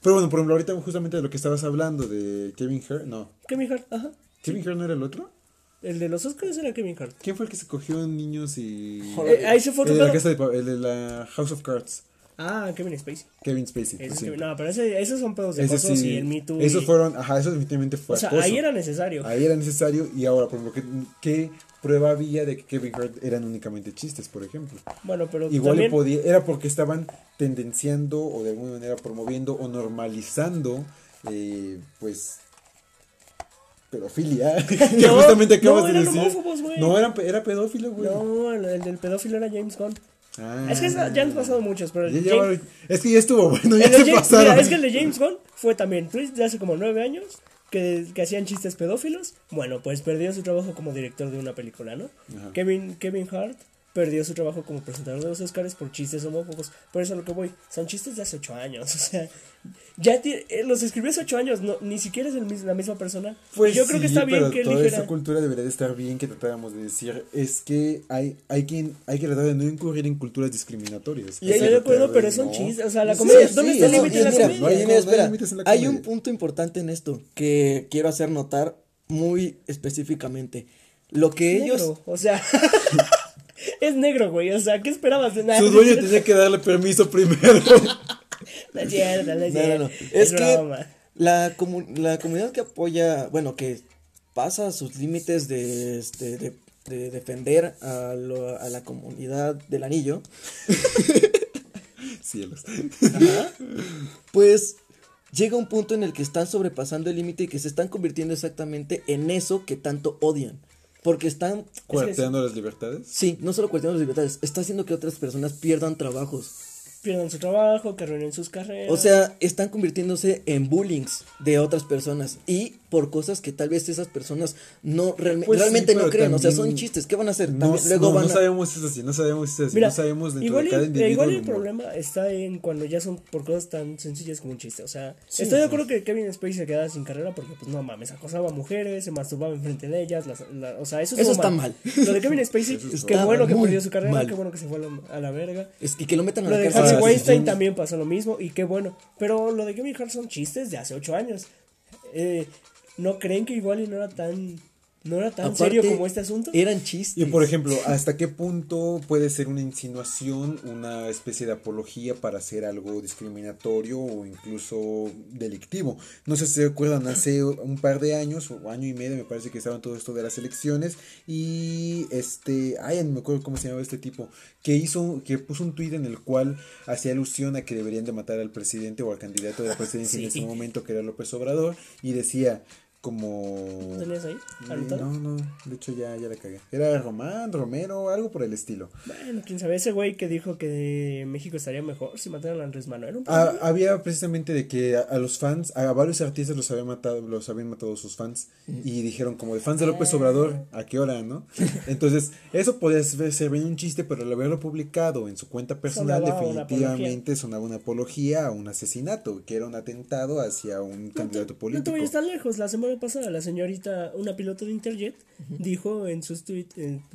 S3: Pero bueno, por ejemplo, ahorita justamente de lo que estabas hablando de Kevin Hart, no.
S1: Kevin Hart, ajá.
S3: ¿Kevin Hart no era el otro?
S1: El de los Oscars era Kevin Hart.
S3: ¿Quién fue el que se cogió niños y...
S1: Eh, ahí se fue
S3: el de, la casa de, el de la House of Cards?
S1: Ah, Kevin Spacey.
S3: Kevin Spacey.
S1: Ese
S3: sí.
S1: No, pero ese, esos son pedos de
S3: sí,
S1: y el Me Too.
S3: Esos
S1: y-
S3: fueron, ajá, eso definitivamente fue
S1: O sea,
S3: acoso.
S1: ahí era necesario.
S3: Ahí era necesario y ahora, por ejemplo, ¿qué, qué prueba había de que Kevin Hart eran únicamente chistes, por ejemplo?
S1: Bueno, pero
S3: Igual
S1: también.
S3: podía, era porque estaban tendenciando o de alguna manera promoviendo o normalizando, eh, pues, pedofilia. que
S1: No,
S3: justamente acabas
S1: no,
S3: de decir.
S1: homófobos,
S3: no, eran, pe- era pedófilo, güey.
S1: No, el, el del pedófilo era James Gunn.
S3: Ah.
S1: Es que ya han pasado muchos, pero.
S3: Ya
S1: James-
S3: es que ya estuvo bueno, ya se
S1: James-
S3: pasaron.
S1: mira, es que el de James Gunn fue también tweets de hace como nueve años que, que hacían chistes pedófilos. Bueno, pues perdió su trabajo como director de una película, ¿no?
S3: Ajá.
S1: Kevin, Kevin Hart perdió su trabajo como presentador de los Oscars por chistes homófobos. Por eso a lo que voy, son chistes de hace ocho años. O sea, ya eh, los escribió hace ocho años, no, ni siquiera es el la misma persona.
S3: Pues
S1: Yo creo que está bien
S3: pero
S1: que él
S3: toda
S1: dijera.
S3: esta cultura debería de estar bien que tratáramos de decir es que hay hay quien hay que tratar de no incurrir en culturas discriminatorias.
S2: Y
S1: Estoy de acuerdo, pero son
S3: no-
S1: chistes. O sea, la comedia.
S3: sí,
S1: ¿Dónde
S3: sí,
S1: está el límite de la
S2: mira,
S1: comedia?
S2: mira, espera,
S3: hay límites en la
S2: hay
S3: comedia.
S2: un punto importante en esto que quiero hacer notar muy específicamente. Lo que ellos...
S1: negro, o sea. es negro, güey. O sea, ¿qué esperabas de nada?
S3: Su dueño tenía que darle permiso primero.
S1: No es cierto, no es
S2: No, no,
S1: cierto.
S2: no. Es que
S1: broma.
S2: la, comu- la comunidad que apoya, bueno, que pasa sus límites de, este, de, de defender a, lo- a la comunidad del anillo,
S3: Cielos.
S2: pues llega un punto en el que están sobrepasando el límite y que se están convirtiendo exactamente en eso que tanto odian. Porque están,
S3: Cuarteando las libertades.
S2: sí, no solo cuestionando las libertades, está haciendo que otras personas pierdan trabajos.
S1: Pierdan su trabajo, que arruinen sus carreras.
S2: O sea, están convirtiéndose en bullings de otras personas y por cosas que tal vez esas personas no realme-
S3: Pues sí,
S2: realmente no
S3: pero
S2: creen. O sea, son chistes. ¿Qué van a hacer?
S3: No,
S2: También- luego
S3: no,
S2: van
S3: no
S2: a...
S3: sabemos si es así, no sabemos si es así,
S1: Mira,
S3: no sabemos dentro
S1: igual,
S3: de cada individuo.
S1: igual
S3: el
S1: problema está en cuando ya son por cosas tan sencillas como un chiste. O sea,
S2: Sí,
S1: estoy de
S2: sí.
S1: acuerdo que Kevin Spacey se quedaba sin carrera porque, pues no mames, acosaba a mujeres, se masturbaba enfrente de ellas. las- la- o sea, eso,
S2: Eso está mal.
S1: Lo de Kevin Spacey, qué bueno que perdió su carrera,
S2: mal.
S1: qué bueno que se fue a la, a la verga.
S2: Es que, que lo metan a
S1: Lo
S2: la cárcel.
S3: Sí,
S1: Weinstein también pasó lo mismo y qué bueno. Pero lo de Kevin Hart son chistes de hace ocho años. Eh, ¿No creen que igual y no era tan, no era tan
S2: Aparte,
S1: serio como este asunto?
S2: Eran chistes.
S3: Y por ejemplo, ¿hasta qué punto puede ser una insinuación, una especie de apología para hacer algo discriminatorio o incluso delictivo? No sé si se acuerdan, hace un par de años, o año y medio, me parece que estaban todo esto de las elecciones y este, ay, no me acuerdo cómo se llamaba este tipo, que hizo, que puso un tuit en el cual hacía alusión a que deberían de matar al presidente o al candidato de la presidencia en ese momento, que era López Obrador, y decía como...
S1: ¿Lo tenías ahí? Anotado?
S3: No, no, de hecho ya, ya la cagué. Era Román, Romero, algo por el estilo.
S1: Bueno, quién sabe, ese güey que dijo que México estaría mejor si mataran a Andrés Manuel.
S3: Ah, había precisamente de que a, a los fans, a varios artistas los habían matado, los habían matado sus fans y dijeron como de fans de López Obrador, ¿a qué hora, no? Entonces, eso podía ser, bien un chiste, pero al haberlo publicado en su cuenta personal
S1: Sonaba una
S3: definitivamente sonaba una apología a un asesinato, que era un atentado hacia un candidato
S1: No te
S3: político.
S1: vayas tan lejos. La semana pasada, la señorita, una piloto de Interjet, dijo en sus tweets,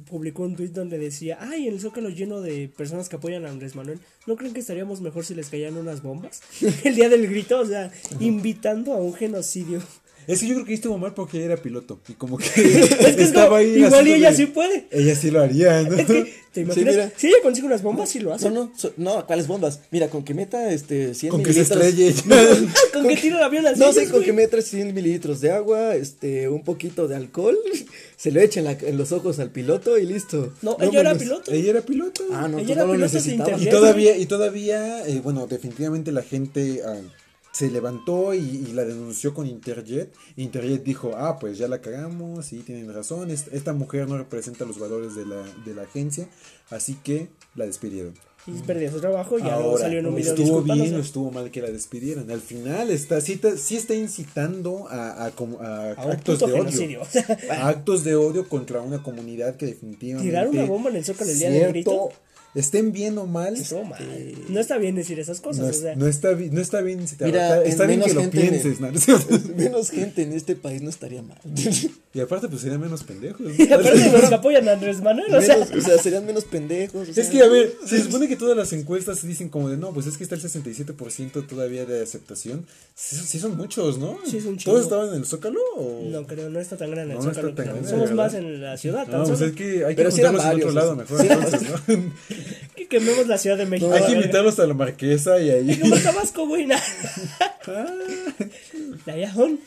S1: publicó un tweet donde decía: Ay, el zócalo lleno de personas que apoyan a Andrés Manuel. ¿No creen que estaríamos mejor si les caían unas bombas? el día del grito, o sea, invitando a un genocidio.
S3: Es que yo creo que estuvo mal porque ella era piloto y como que
S1: Es que es
S3: estaba
S1: como,
S3: ahí
S1: igual y ella sí puede.
S3: Ella sí lo haría, ¿no?
S1: Es que, ¿te imaginas? si ella consigue unas bombas, sí lo hace.
S2: No, no, so- no, ¿cuáles bombas? Mira, con que meta este 100
S3: Con que se
S2: mililitros.
S3: estrelle.
S1: ¿Con qué tira el avión así?
S2: No sé, con
S1: güey?
S2: que meta 100 mililitros de agua, este, un poquito de alcohol, se lo echa en, la- en los ojos al piloto y listo.
S1: No, ella era piloto.
S3: Ella era piloto.
S2: Ah, no,
S1: Ella era
S2: no lo
S1: piloto
S2: necesitaba.
S3: Y todavía, y todavía, eh, bueno, definitivamente la gente ah, se levantó y, y la denunció con Interjet. Interjet dijo, ah, pues ya la cagamos, sí, tienen razón, es- esta mujer no representa los valores de la, de la agencia, así que la despidieron.
S1: Y perdió su trabajo y
S3: Ahora,
S1: salió en un video
S3: estuvo bien o estuvo mal que la despidieran. Al final está, sí, está- sí está incitando a, a como- a
S1: A un
S3: actos de odio.
S1: genocidio.
S3: A actos de odio contra una comunidad que definitivamente...
S1: Tirar una bomba en el Zócalo el día
S3: cierto,
S1: grito.
S3: Estén bien o mal,
S1: mal. No está bien decir esas cosas.
S3: no,
S1: o sea,
S3: no está, no está bien si te
S2: Mira,
S3: está, está
S2: en
S3: bien
S2: menos
S3: que lo
S2: en-
S3: pienses, ¿no?
S2: Menos gente en este país no estaría mal.
S3: y aparte pues serían menos pendejos.
S1: y aparte los que apoyan a Andrés Manuel, o sea,
S2: Menos- o sea, serían menos pendejos. o sea.
S3: Es que, a ver, se supone que todas las encuestas dicen como de no, pues es que está el 67% todavía de aceptación. Sí, sí son muchos, ¿no?
S1: Sí, chingo.
S3: ¿Todos estaban en el Zócalo? O...
S1: no creo, no está tan grande el
S3: no está
S1: Zócalo.
S3: tan grande,
S1: Somos
S3: ¿verdad?
S1: más en la ciudad, tan
S3: No, pues es que hay que
S2: Pero eran
S3: juntarlos en otro lado mejor entonces, ¿no?
S1: Que quememos la Ciudad de México.
S3: hay que invitarlos a la marquesa y ahí.
S1: Como Tabasco, güey. na-
S3: Ah.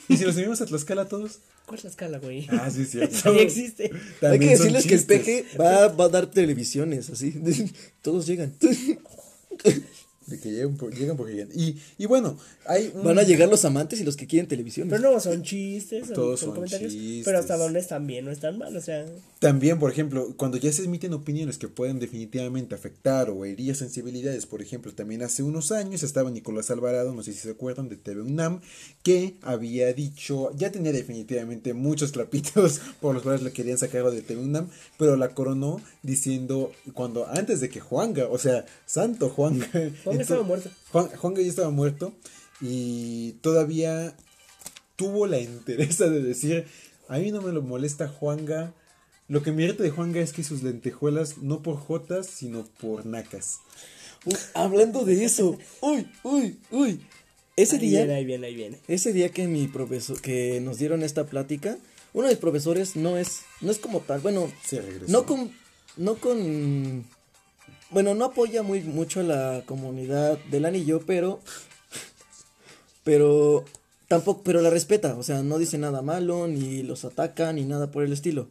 S3: ¿Y si los subimos a Tlaxcala todos?
S1: ¿Cuál es la escala, güey?
S3: Ah, sí.
S1: Esa ni existe.
S2: Hay que decirles que el peje va, va a dar televisiones, así. Todos llegan.
S3: De que llegan, por- llegan porque llegan. Y, y bueno, hay un...
S2: Van a llegar los amantes y los que quieren televisiones.
S1: Pero no, son chistes, son,
S3: Todos
S1: son
S3: son
S1: comentarios.
S3: chistes.
S1: Pero hasta donde están bien, no están mal, o sea.
S3: También, por ejemplo, cuando ya se emiten opiniones que pueden definitivamente afectar o herir sensibilidades, por ejemplo, también hace unos años estaba Nicolás Alvarado, no sé si se acuerdan, de TV UNAM, que había dicho, ya tenía definitivamente muchos trapitos por los cuales le querían sacar de TV UNAM, pero la coronó diciendo, cuando antes de que Juanga, o sea, santo Juanga,
S1: Estaba muerto.
S3: Juan, Juanga ya estaba muerto y todavía tuvo la entereza de decir, a mí no me lo molesta Juanga, lo que me irrita de Juanga es que sus lentejuelas no por jotas, sino por nacas.
S2: Uh, hablando de eso. Uy, uy, uy. Ese
S1: Ahí
S2: día.
S1: viene, ahí viene, ahí viene.
S2: Ese día que mi profesor, que nos dieron esta plática, uno de mis profesores no es, no es como tal, bueno,
S3: Se regresó.
S2: no con, no con, bueno, no apoya muy mucho a la comunidad del anillo, pero, pero tampoco, pero la respeta, o sea, no dice nada malo, ni los ataca, ni nada por el estilo.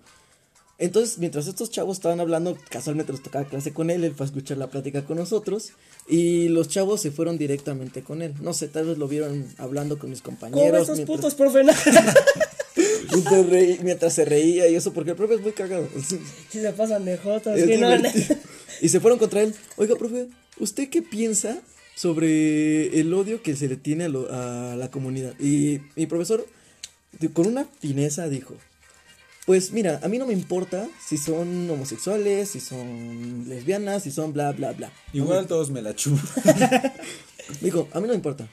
S2: Entonces, mientras estos chavos estaban hablando, casualmente nos tocaba clase con él, él fue a escuchar la plática con nosotros, y los chavos se fueron directamente con él. No sé, tal vez lo vieron hablando con mis
S1: ¿Cómo
S2: compañeros.
S1: estos
S2: mientras-
S1: putos, profe?
S2: mientras, se reía y eso, porque el profe es muy cagado.
S1: Si se pasan de jotas,
S2: Es
S1: que no.
S2: Y se fueron contra él. Oiga, profe, ¿usted qué piensa sobre el odio que se le tiene a, lo- a la comunidad? Y mi profesor, con una fineza, dijo: Pues mira, a mí no me importa si son homosexuales, si son lesbianas, si son bla, bla, bla.
S3: Igual todos me la chupan.
S2: Dijo, a mí no me importa.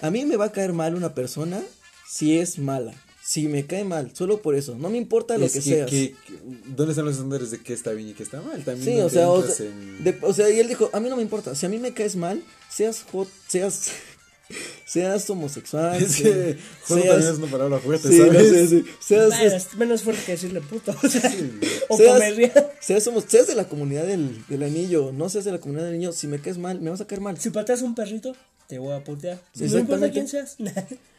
S2: A mí me va a caer mal una persona si es mala. Si me cae mal, solo por eso. No me importa lo
S3: Es
S2: que,
S3: que-
S2: seas.
S3: que- que- ¿Dónde están los estándares de qué está bien y qué está mal? También
S2: Sí,
S3: no
S2: o sea, o sea,
S3: en-
S2: de- o sea, y él dijo, a mí no me importa, si a mí me caes mal, seas hot, seas, seas homosexual,
S3: Es que
S2: seas,
S3: también es una palabra fuerte,
S2: sí, no
S3: ¿sabes?
S2: sé, sí, seas,
S1: Bueno, es menos fuerte que decirle puto. O, sea, o
S2: seas, seas, homo- seas de la comunidad del, del anillo, no seas de la comunidad del niño, si me caes mal, me vas a caer mal.
S1: Si pateas un perrito, te voy a putear.
S2: Sí,
S1: no importa quién seas.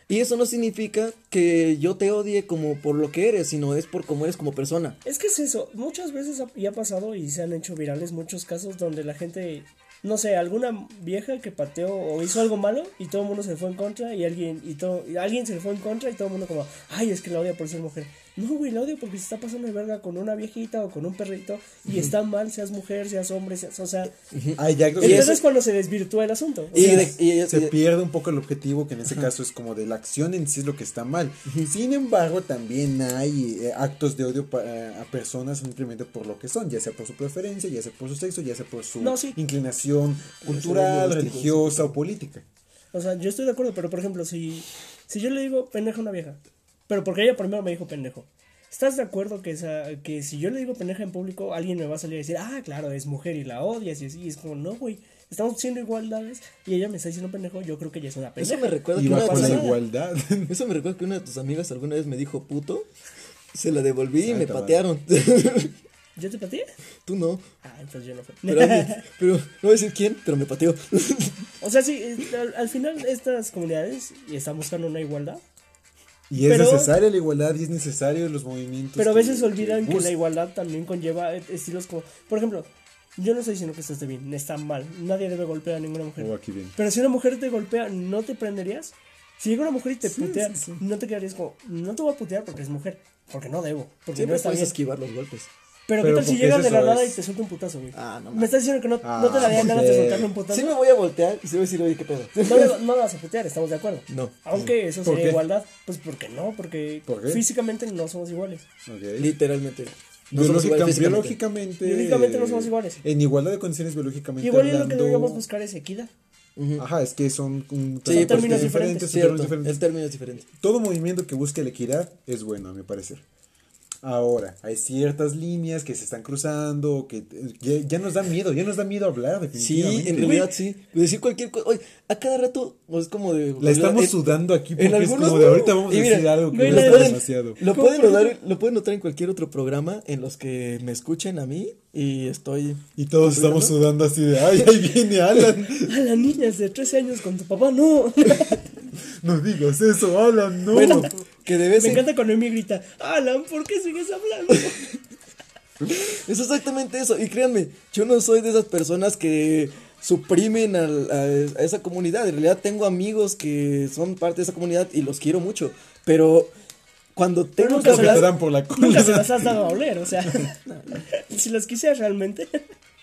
S2: Y eso no significa que yo te odie como por lo que eres, sino es por cómo eres como persona.
S1: Es que es eso, muchas veces ha- y ha pasado y se han hecho virales muchos casos donde la gente no sé, alguna vieja que pateó o hizo algo malo y todo el mundo se fue en contra y alguien y todo y alguien se fue en contra y todo el mundo como, "Ay, es que la odia por ser mujer." No, güey, la odio porque se está pasando de verga con una viejita o con un perrito y está mal, seas mujer, seas hombre, seas, o sea,
S3: Ay, ya que
S1: entonces
S3: ya
S1: es cuando se desvirtúa el asunto. O
S2: Y,
S1: sea,
S2: de- y-
S3: se
S2: y-
S3: pierde un poco el objetivo que en ese caso es como de la acción en sí es lo que está mal. Sin embargo, también hay eh, actos de odio pa- eh, a personas simplemente por lo que son, ya sea por su preferencia, ya sea por su sexo, ya sea por su
S1: No, sí.
S3: inclinación cultural, religiosa o política.
S1: O sea, yo estoy de acuerdo, pero por ejemplo, si, si yo le digo pendeja a una vieja, pero porque ella primero me dijo pendejo, ¿estás de acuerdo que, esa, que si yo le digo pendeja en público, alguien me va a salir a decir, ah, claro, es mujer y la odias y así? Y es como, no, güey, estamos siendo igualdades y ella me está diciendo pendejo, yo creo que ella es una
S2: Eso
S1: pendeja.
S2: me recuerda
S3: Y
S2: que una de
S3: igualdad.
S2: Eso me recuerda que una de tus amigas alguna vez me dijo puto. Se la devolví y me patearon.
S1: ¿Yo te pateé?
S2: Tú no.
S1: Ah, entonces yo no fui.
S2: Pero, no voy a decir quién, pero me pateó.
S1: o sea, sí, al, al final estas comunidades están buscando una igualdad,
S3: Y es
S1: Pero-
S3: necesaria la igualdad y es necesario los movimientos.
S1: pero a
S3: que-
S1: veces olvidan que la igualdad también conlleva eh, estilos como, por ejemplo, yo no estoy diciendo que esto esté bien, está mal, nadie debe golpear a ninguna mujer.
S3: Oh, aquí bien.
S1: Pero si una mujer te golpea, ¿no te prenderías? Si llega una mujer y te
S3: Sí,
S1: putea,
S3: sí, sí.
S1: no te quedarías como, no te voy a putear porque es mujer, porque no debo, porque no
S2: Siempre
S1: está
S2: puedes
S1: bien.
S2: esquivar los golpes.
S1: Pero,
S3: Pero
S1: ¿qué tal si
S3: porque
S1: llega
S3: es
S1: de la nada
S3: es-
S1: y te suelta un putazo, güey?
S2: Ah, no,
S1: Me estás diciendo que no, no te
S3: Ah,
S1: darían ganas de soltarle un putazo.
S2: Sí me voy a voltear y se voy a decir, oye, ¿qué pedo?
S1: No, no vas a putear, estamos de acuerdo.
S2: No.
S1: Aunque eso
S3: ¿Por
S1: sería
S3: qué?
S1: igualdad. Pues porque no, porque
S3: ¿Por qué?
S1: físicamente no somos iguales.
S2: Literalmente. No somos
S3: Biológica-
S2: iguales físicamente.
S3: biológicamente,
S1: Biológicamente no somos iguales.
S3: En igualdad de condiciones biológicamente
S1: Igual es lo que
S3: hablando-
S1: deberíamos buscar es equidad.
S3: Ajá, es que son, un-
S2: Sí,
S3: son
S1: términos
S3: diferentes,
S1: diferentes.
S3: son términos diferentes.
S2: el término es diferente.
S3: Todo movimiento que busque la equidad es bueno, a mi parecer. Ahora, hay ciertas líneas que se están cruzando, que ya, ya nos da miedo, ya nos da miedo hablar,
S2: Sí,
S3: definitivamente.
S2: en realidad sí. Decir cualquier cosa. Oye, a cada rato o es como de.
S3: La estamos
S2: en-
S3: sudando aquí
S2: en
S3: porque es
S2: algunos
S3: como de ahorita vamos a decir algo que no
S1: la-
S3: está
S1: la-
S3: demasiado.
S2: Lo
S1: ¿Cómo
S2: pueden, notar, lo pueden notar en cualquier otro programa en los que me escuchen a mí y estoy.
S3: Y todos estamos sudando así de, ay, ahí viene Alan.
S1: A las niñas de 13 años con tu papá, no.
S3: No digas eso, Alan, no.
S2: Bueno, que de vez
S1: Me
S2: en
S1: encanta cuando Emi grita, Alan, ¿por qué sigues hablando?
S2: Es exactamente eso. Y créanme, yo no soy de esas personas que suprimen al- a, a esa comunidad. En realidad tengo amigos que son parte de esa comunidad y los quiero mucho. Pero cuando tengo
S1: nunca
S2: que
S1: se
S3: te dan por la
S1: Nunca se las has dado a oler, o sea. si las quisieras realmente,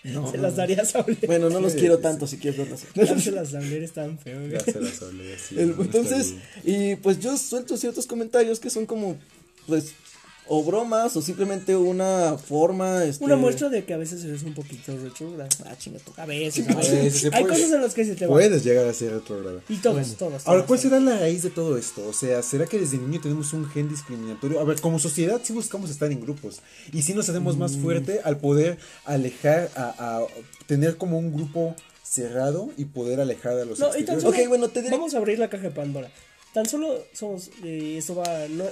S1: se las darías a oler.
S2: Bueno, no los
S3: Sí,
S2: quiero
S3: sí,
S2: tanto si quieres verlas.
S1: Dárselas a oler es tan feo, güey.
S3: Ya se las hablé así,
S2: El-
S3: no está
S2: entonces, y pues yo suelto ciertos comentarios que son como, pues, o bromas o simplemente una forma. Este...
S1: Una muestra de que a veces eres un poquito retrógrado.
S2: Ah, chinga tu-
S1: A veces, a Hay cosas en las que se te va.
S3: Puedes llegar a ser retrogrado.
S1: Y todos, todos.
S3: Ahora, ¿cuál
S1: todos.
S3: será la raíz de todo esto? O sea, ¿será que desde niño tenemos un gen discriminatorio? A ver, como sociedad sí buscamos estar en grupos y sí nos hacemos más
S1: Mm.
S3: fuerte al poder alejar, a, a tener como un grupo cerrado y poder alejar a los
S1: No, y solo,
S2: Ok, bueno, te diré-
S1: Vamos a abrir la caja de Pandora. Tan solo somos, eh, esto va, no,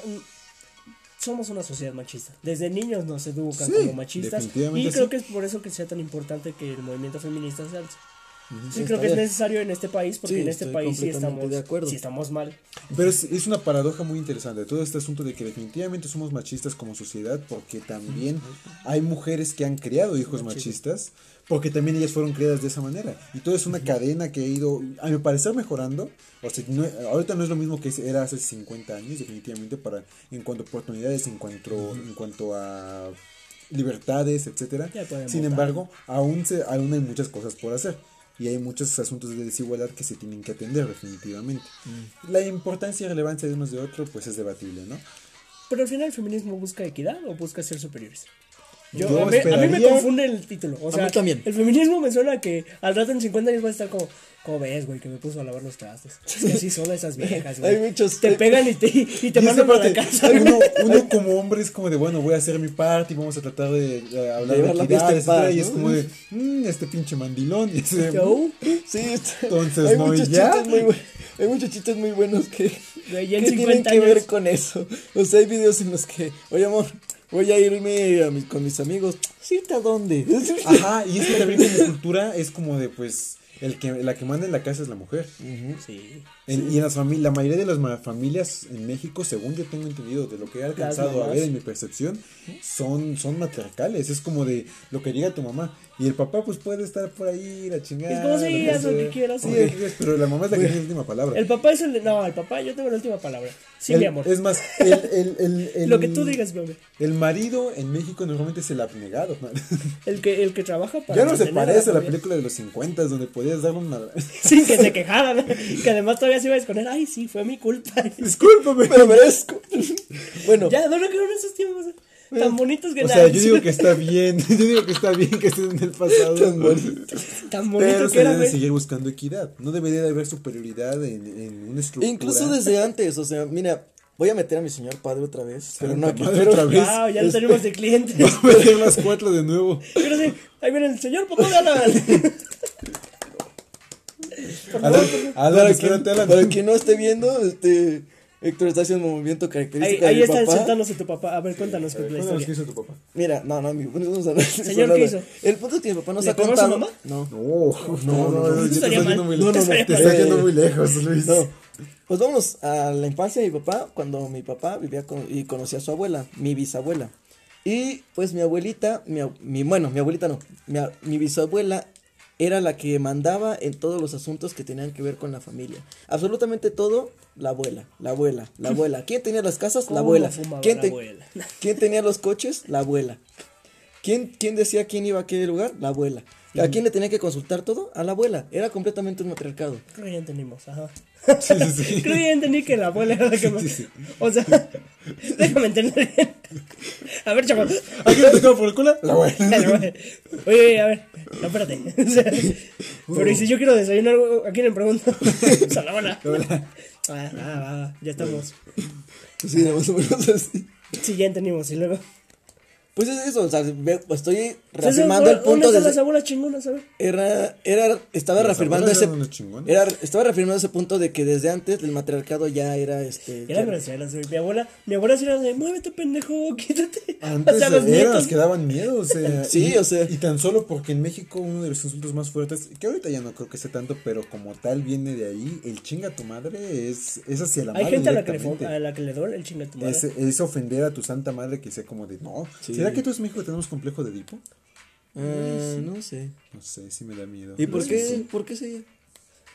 S1: somos una sociedad machista. Desde niños nos educan
S3: Sí,
S1: como machistas. Y creo
S3: sí.
S1: que es por eso que sea tan importante que el movimiento feminista se alce. Sí, creo que es necesario en este país porque
S2: Sí,
S1: en este país sí estamos,
S2: de acuerdo.
S1: sí estamos mal.
S3: Pero es, es una paradoja muy interesante todo este asunto de que definitivamente somos machistas como sociedad porque también hay mujeres que han criado hijos machistas. porque también ellas fueron criadas de esa manera. Y todo es una cadena que ha ido a mi parecer mejorando. O sea no- ahorita no es lo mismo que era hace 50 años definitivamente para en cuanto a oportunidades en cuanto en cuanto a libertades etcétera. Sin
S1: votar.
S3: embargo aún se aún hay muchas cosas por hacer y hay muchos asuntos de desigualdad que se tienen que atender definitivamente. La importancia y relevancia de unos de otros pues es debatible, ¿no?
S1: Pero al final el feminismo busca equidad o busca ser superiores. Yo,
S3: Yo
S1: a, mí, a mí me confunde el título. O
S2: A
S1: sea,
S2: mí también.
S1: el feminismo me suena que al rato en 50 años va a estar como, ¿cómo ves, güey? Que me puso a lavar los trastes. Es que así son esas viejas, güey.
S2: Hay muchos-
S1: Te pegan y te, y te
S3: Y
S1: mandan a la
S3: parte,
S1: casa.
S3: uno, uno como hombre es como de, bueno, voy a hacer mi parte y vamos a tratar de, eh, hablar de
S2: la
S3: equidad,
S2: en
S3: etcétera, y es como de, "Mm, este pinche mandilón. Y ese,
S1: Yo,
S2: Sí, está-
S3: Entonces,
S2: hay
S3: ¿no?
S2: muchos
S3: ¿Y ya?
S2: muy. Hay muchos chistes muy buenos que,
S1: Güey, ya en
S2: que
S1: 50
S2: tienen que
S1: años.
S2: ver con eso. O sea, hay videos en los que, oye amor, voy a irme a mi- con mis amigos. ¿Sí, ¿a dónde?
S3: Ajá, y es que también como cultura es como de, pues, el que, la que manda en la casa es la mujer.
S1: Sí.
S3: En- Y en las familias, la mayoría de las familias en México, según yo tengo entendido, de lo que he alcanzado a ver en mi percepción, son, son matriarcales. Es como de lo que diga tu mamá. Y el papá, pues puede estar por ahí, la chingada.
S1: Es como si
S3: lo
S1: que quieras.
S3: Sí, pero la mamá es la que tiene la última palabra.
S1: El papá es el de. No, el papá, yo tengo la última palabra. Sí,
S3: El-
S1: mi amor.
S3: Es más, el, el, el, el-
S1: Lo que tú digas, bebé.
S3: El marido en México normalmente es el abnegado. man.
S1: El que, el que trabaja para.
S3: Ya no se parece a la película de los 50 donde podías dar una.
S1: Sin que se quejaran. que además todavía se iba a esconder. Ay, sí, fue mi culpa.
S3: Discúlpame.
S2: Me lo merezco. bueno,
S1: ya, no lo creo en esos tiempos. Tan bonitos que
S3: O sea, yo digo que está bien. Yo digo que está bien que estén en el pasado.
S2: Tan bonito.
S1: Tan bonito
S3: Pero
S1: que
S3: se
S1: era,
S3: debe seguir buscando equidad. No debería de haber superioridad en, en una estructura.
S2: incluso desde antes, o sea, mira, voy a meter a mi señor padre otra vez, pero no aquí, pero
S3: otra vez.
S1: Wow, ya lo tenemos de cliente.
S3: Vamos a meter las cuatro de nuevo.
S1: Pero sí, ahí viene el señor papá de Alan.
S3: Alan, Alan,
S2: para,
S3: espérate,
S2: quien,
S3: Alan.
S2: para quien no esté viendo, este Héctor está haciendo un movimiento
S1: Ahí,
S2: característico
S1: ahí
S2: de mi
S1: está
S2: papá.
S1: sentándose tu papá. A ver, cuéntanos con la
S3: Cuéntanos qué hizo tu papá.
S2: Mira, no, no, mi vamos a hablar eso
S1: Señor. ¿qué hizo?
S2: El punto es que mi papá nos
S1: ¿Le
S2: ha
S1: pegó a su
S2: contado.
S1: mamá?
S2: No.
S3: No, no, no, no, te estás yendo muy
S2: No, no,
S3: lejos.
S2: no,
S3: Te estás yendo muy lejos, Luis.
S2: No. Pues vámonos a la infancia de mi papá, cuando mi papá vivía con, y conocía a su abuela, mi bisabuela. Y pues mi abuelita, mi, bueno, mi abuelita no, mi, mi bisabuela era la que mandaba en todos los asuntos que tenían que ver con la familia. Absolutamente todo, la abuela, la abuela, la abuela. ¿Quién tenía las casas? La
S1: ¿Cómo
S2: abuela. ¿Quién,
S1: la
S2: te-
S1: abuela?
S2: ¿Quién tenía los coches? La abuela. ¿Quién, ¿Quién decía quién iba a qué lugar? La abuela. ¿A quién le tenía que consultar todo? A la abuela. Era completamente un matriarcado.
S1: Creo que ya entendimos, ajá.
S3: Sí, sí, sí.
S1: Creo que ya entendí que la abuela era la que más... O sea, déjame entender bien. A ver, chaval.
S3: ¿A quién le tocaba por el culo? La abuela.
S1: Oye, oye, a ver. No, espérate. O sea, pero ¿y si yo quiero desayunar, ¿a quién le pregunto? O sea, la abuela. Ah, ah, va, ya estamos.
S2: Pues sí, más o menos así.
S1: Sí, ya entendimos. Y luego...
S2: Pues es eso, o sea, estoy reafirmando el
S1: ¿dónde
S2: punto de...
S1: las abuelas chingonas, ver?
S2: Era, era, estaba
S3: Las
S2: reafirmando ese... Era, estaba reafirmando ese punto de que desde antes el matriarcado ya era, este...
S1: Eran
S2: ya-
S1: groseras, güey. Mi abuela, mi abuela sí era de, muévete, pendejo, quítate.
S3: Antes
S1: o sea, los nietos.
S3: las que daban miedo, o sea.
S2: Sí,
S3: y,
S2: o sea.
S3: Y tan solo porque en México uno de los insultos más fuertes, que ahorita ya no creo que sea tanto, pero como tal viene de ahí, el chinga a tu madre es, es hacia la
S1: Hay
S3: madre.
S1: gente a la, que le,
S3: directamente.
S1: fo- a la que le duele el chinga tu madre.
S3: Es, es ofender a tu santa madre que sea como de no.
S2: Sí.
S3: ¿Será que todos en México tenemos complejo de Edipo?
S2: Ah, no sé.
S3: No sé, sí me da miedo.
S2: ¿Y por qué? ¿Por qué se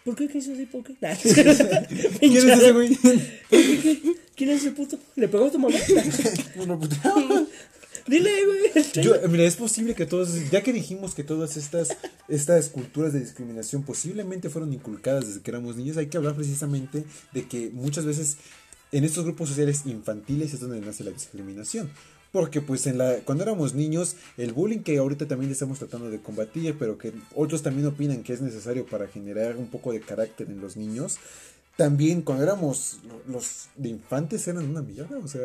S1: ¿Por qué? ¿Qué hizo así? ¿Por qué? Nah.
S3: ¿Quién es ese güey?
S1: ¿Quién es ese puto? ¿Le pegó a tu mamá?
S3: Bueno, pues,
S1: Dile, güey.
S3: Yo, mira, es posible que todas, ya que dijimos que todas estas, estas culturas de discriminación posiblemente fueron inculcadas desde que éramos niños, hay que hablar precisamente de que muchas veces en estos grupos sociales infantiles es donde nace la discriminación. Porque pues en la, cuando éramos niños, el bullying que ahorita también estamos tratando de combatir, pero que otros también opinan que es necesario para generar un poco de carácter en los niños, también cuando éramos lo- los de infantes eran una mierda, o sea...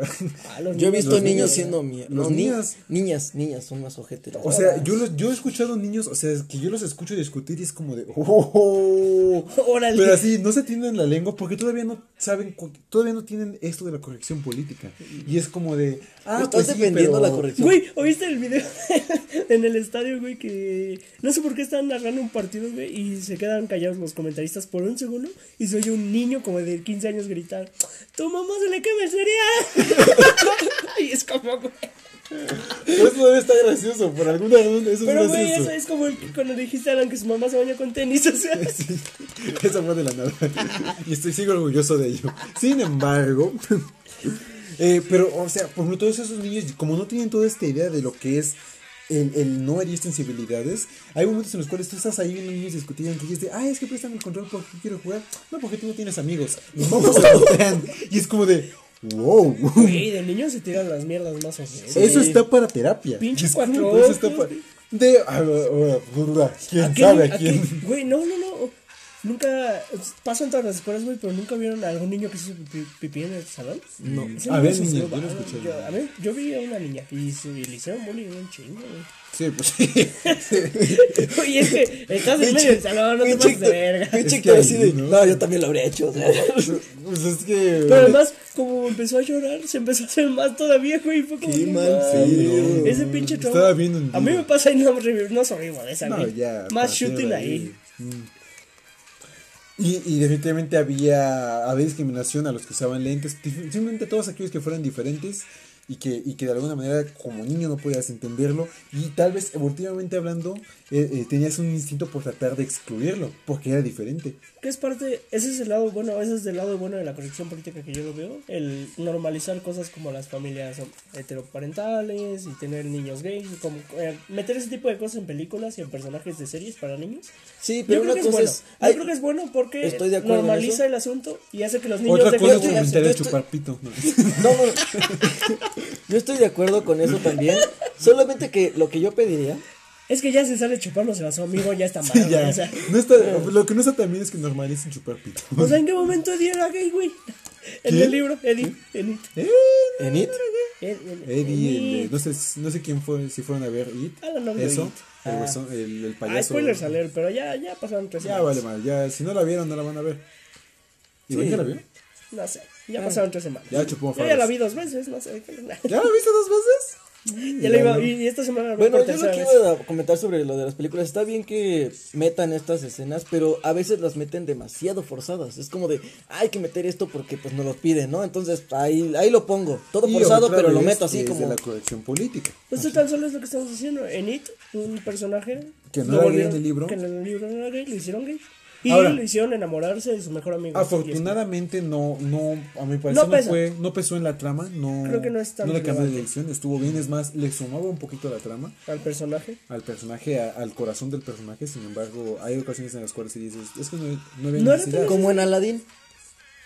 S1: Ah,
S2: Yo he visto niños
S3: niños,
S2: siendo mie-
S3: los
S2: no, ni-
S3: niños.
S2: niñas, niñas son más ojetes.
S3: O sea, yo, los, yo he escuchado niños, o sea, que yo los escucho discutir y es como de, oh,
S1: Órale.
S3: pero así no se tienen la lengua porque todavía no saben, todavía no tienen esto de la corrección política. Y es como de, ah,
S2: Estás
S3: pues sí,
S2: defendiendo
S3: pero-
S2: la corrección.
S1: Güey, ¿oíste el video en el estadio, güey? Que no sé por qué están narrando un partido, güey, y se quedan callados los comentaristas por un segundo y se oye un niño como de 15 años gritar, tu mamá se le quema el cereal. y es como, güey.
S3: Eso todavía está gracioso, por alguna razón eso
S1: Pero,
S3: es
S1: güey,
S3: gracioso.
S1: eso es como el cuando le dijiste a Alan que su mamá se baña con tenis, o sea.
S3: Eso fue de la nada. y estoy sigo orgulloso de ello. Sin embargo, eh, pero, o sea, por ejemplo, todos esos niños, como no tienen toda esta idea de lo que es el, el no herir sensibilidades, hay momentos en los cuales tú estás ahí viendo niños discutir entre ellos de, ay, es que préstame el control porque quiero jugar. No, porque tú no tienes amigos. Y. Y es como de, wow.
S1: Güey, de niños se tiran las mierdas más ojetes.
S3: Eso está para terapia.
S1: Pinche cuatro
S3: eso está para... De... ¿Quién
S1: ¿A qué
S3: sabe a quién?
S1: Güey, no, no, no. Nunca. Pasa en todas las escuelas, güey, pero nunca vieron a algún niño que hizo pipí, pipí en el salón.
S2: No.
S3: A ver, yo no
S1: va,
S3: escuché.
S1: yo- A ver, yo vi a una niña y, su, y le hicieron bullying un chingo, güey.
S3: Sí, pues sí.
S1: Oye, es que estás en medio del salón, no te pases de verga.
S2: pinche
S3: que
S2: así de,
S3: ¿no?
S2: no, yo también lo habría hecho. O sea,
S3: Pues es que...
S1: Pero además, como empezó a llorar, se empezó a hacer más todavía, güey. y Fue como.
S2: Qué mal pedo.
S1: Ese pinche trauma.
S3: Estaba viendo un
S1: A mí me pasa y no, no soy igual esa,
S3: No, ya.
S1: Más shooting ahí.
S3: Y, y definitivamente había, había discriminación a los que usaban lentes, simplemente todos aquellos que fueran diferentes y que, y que de alguna manera como niño no podías entenderlo y tal vez evolutivamente hablando eh, eh, tenías un instinto por tratar de excluirlo porque era diferente.
S1: Que es parte, ese es el lado bueno, ese es el lado bueno de la corrección política que yo lo veo, el normalizar cosas como las familias heteroparentales y tener niños gays, como eh, meter ese tipo de cosas en películas y en personajes de series para niños.
S2: Sí,
S1: Yo
S2: pero
S1: creo,
S2: una
S1: que es bueno.
S2: es.
S1: Yo creo que es bueno porque
S2: Estoy de
S1: normaliza el asunto y hace que los niños
S3: Otra cosa
S1: de-
S2: yo
S3: comentar de chupar pito. ¿no?
S2: No, no, yo estoy de acuerdo con eso también. Solamente que lo que yo pediría.
S1: Es que ya se sale chupándose a su amigo, ya está mal.
S3: Sí, ya.
S1: O, sea,
S3: No está, lo que no está también es que normalicen chupar pito.
S1: o sea, ¿en qué momento Eddie era gay, güey? En el libro, Eddie. en It.
S3: Eh,
S2: En It.
S1: En- en-
S3: Eddie, no sé, no sé quién fue, si fueron a ver It.
S1: Ah, no,
S3: Eso,
S1: It.
S3: el,
S1: Ah.
S3: el, el
S1: Ah,
S3: payaso.
S1: spoilers a leer, pero ya, ya pasaron tres
S3: Ya
S1: semanas.
S3: vale mal, ya, si no la vieron no la van a ver. ¿Y
S2: Sí.
S3: ya la vio?
S1: No sé, ya pasaron tres semanas.
S3: Ya chupó
S1: Yo ya la vi dos veces, no sé.
S3: ¿Ya la viste dos veces?
S1: Ya la iba, y, y esta semana
S2: Bueno, yo lo que iba a comentar sobre lo de las películas, está bien que metan estas escenas, pero a veces las meten demasiado forzadas. Es como de, hay que meter esto porque pues nos lo piden, ¿no? Entonces ahí, ahí lo pongo, todo
S3: Y
S2: forzado, pero lo meto así
S3: es
S2: como...
S3: de la corrección política.
S1: Pues esto tan solo es lo que estamos haciendo. En It, un personaje.
S3: Que no
S1: lo
S3: era gay en el libro.
S1: Que en el libro no era gay, lo hicieron gay. Y
S3: Ahora-
S1: lo hicieron enamorarse de su mejor amigo.
S3: Afortunadamente no, no, a mi parecer
S1: No
S3: no, fue, no pesó en la trama, no,
S1: Creo que no es tan
S3: no le cambió de dirección, estuvo bien, es más, le sumaba un poquito a la trama,
S1: al personaje.
S3: al personaje, a- al corazón del personaje, sin embargo, hay ocasiones en las cuales sí dices, es que no, no había necesidad.
S2: Como en Aladdin.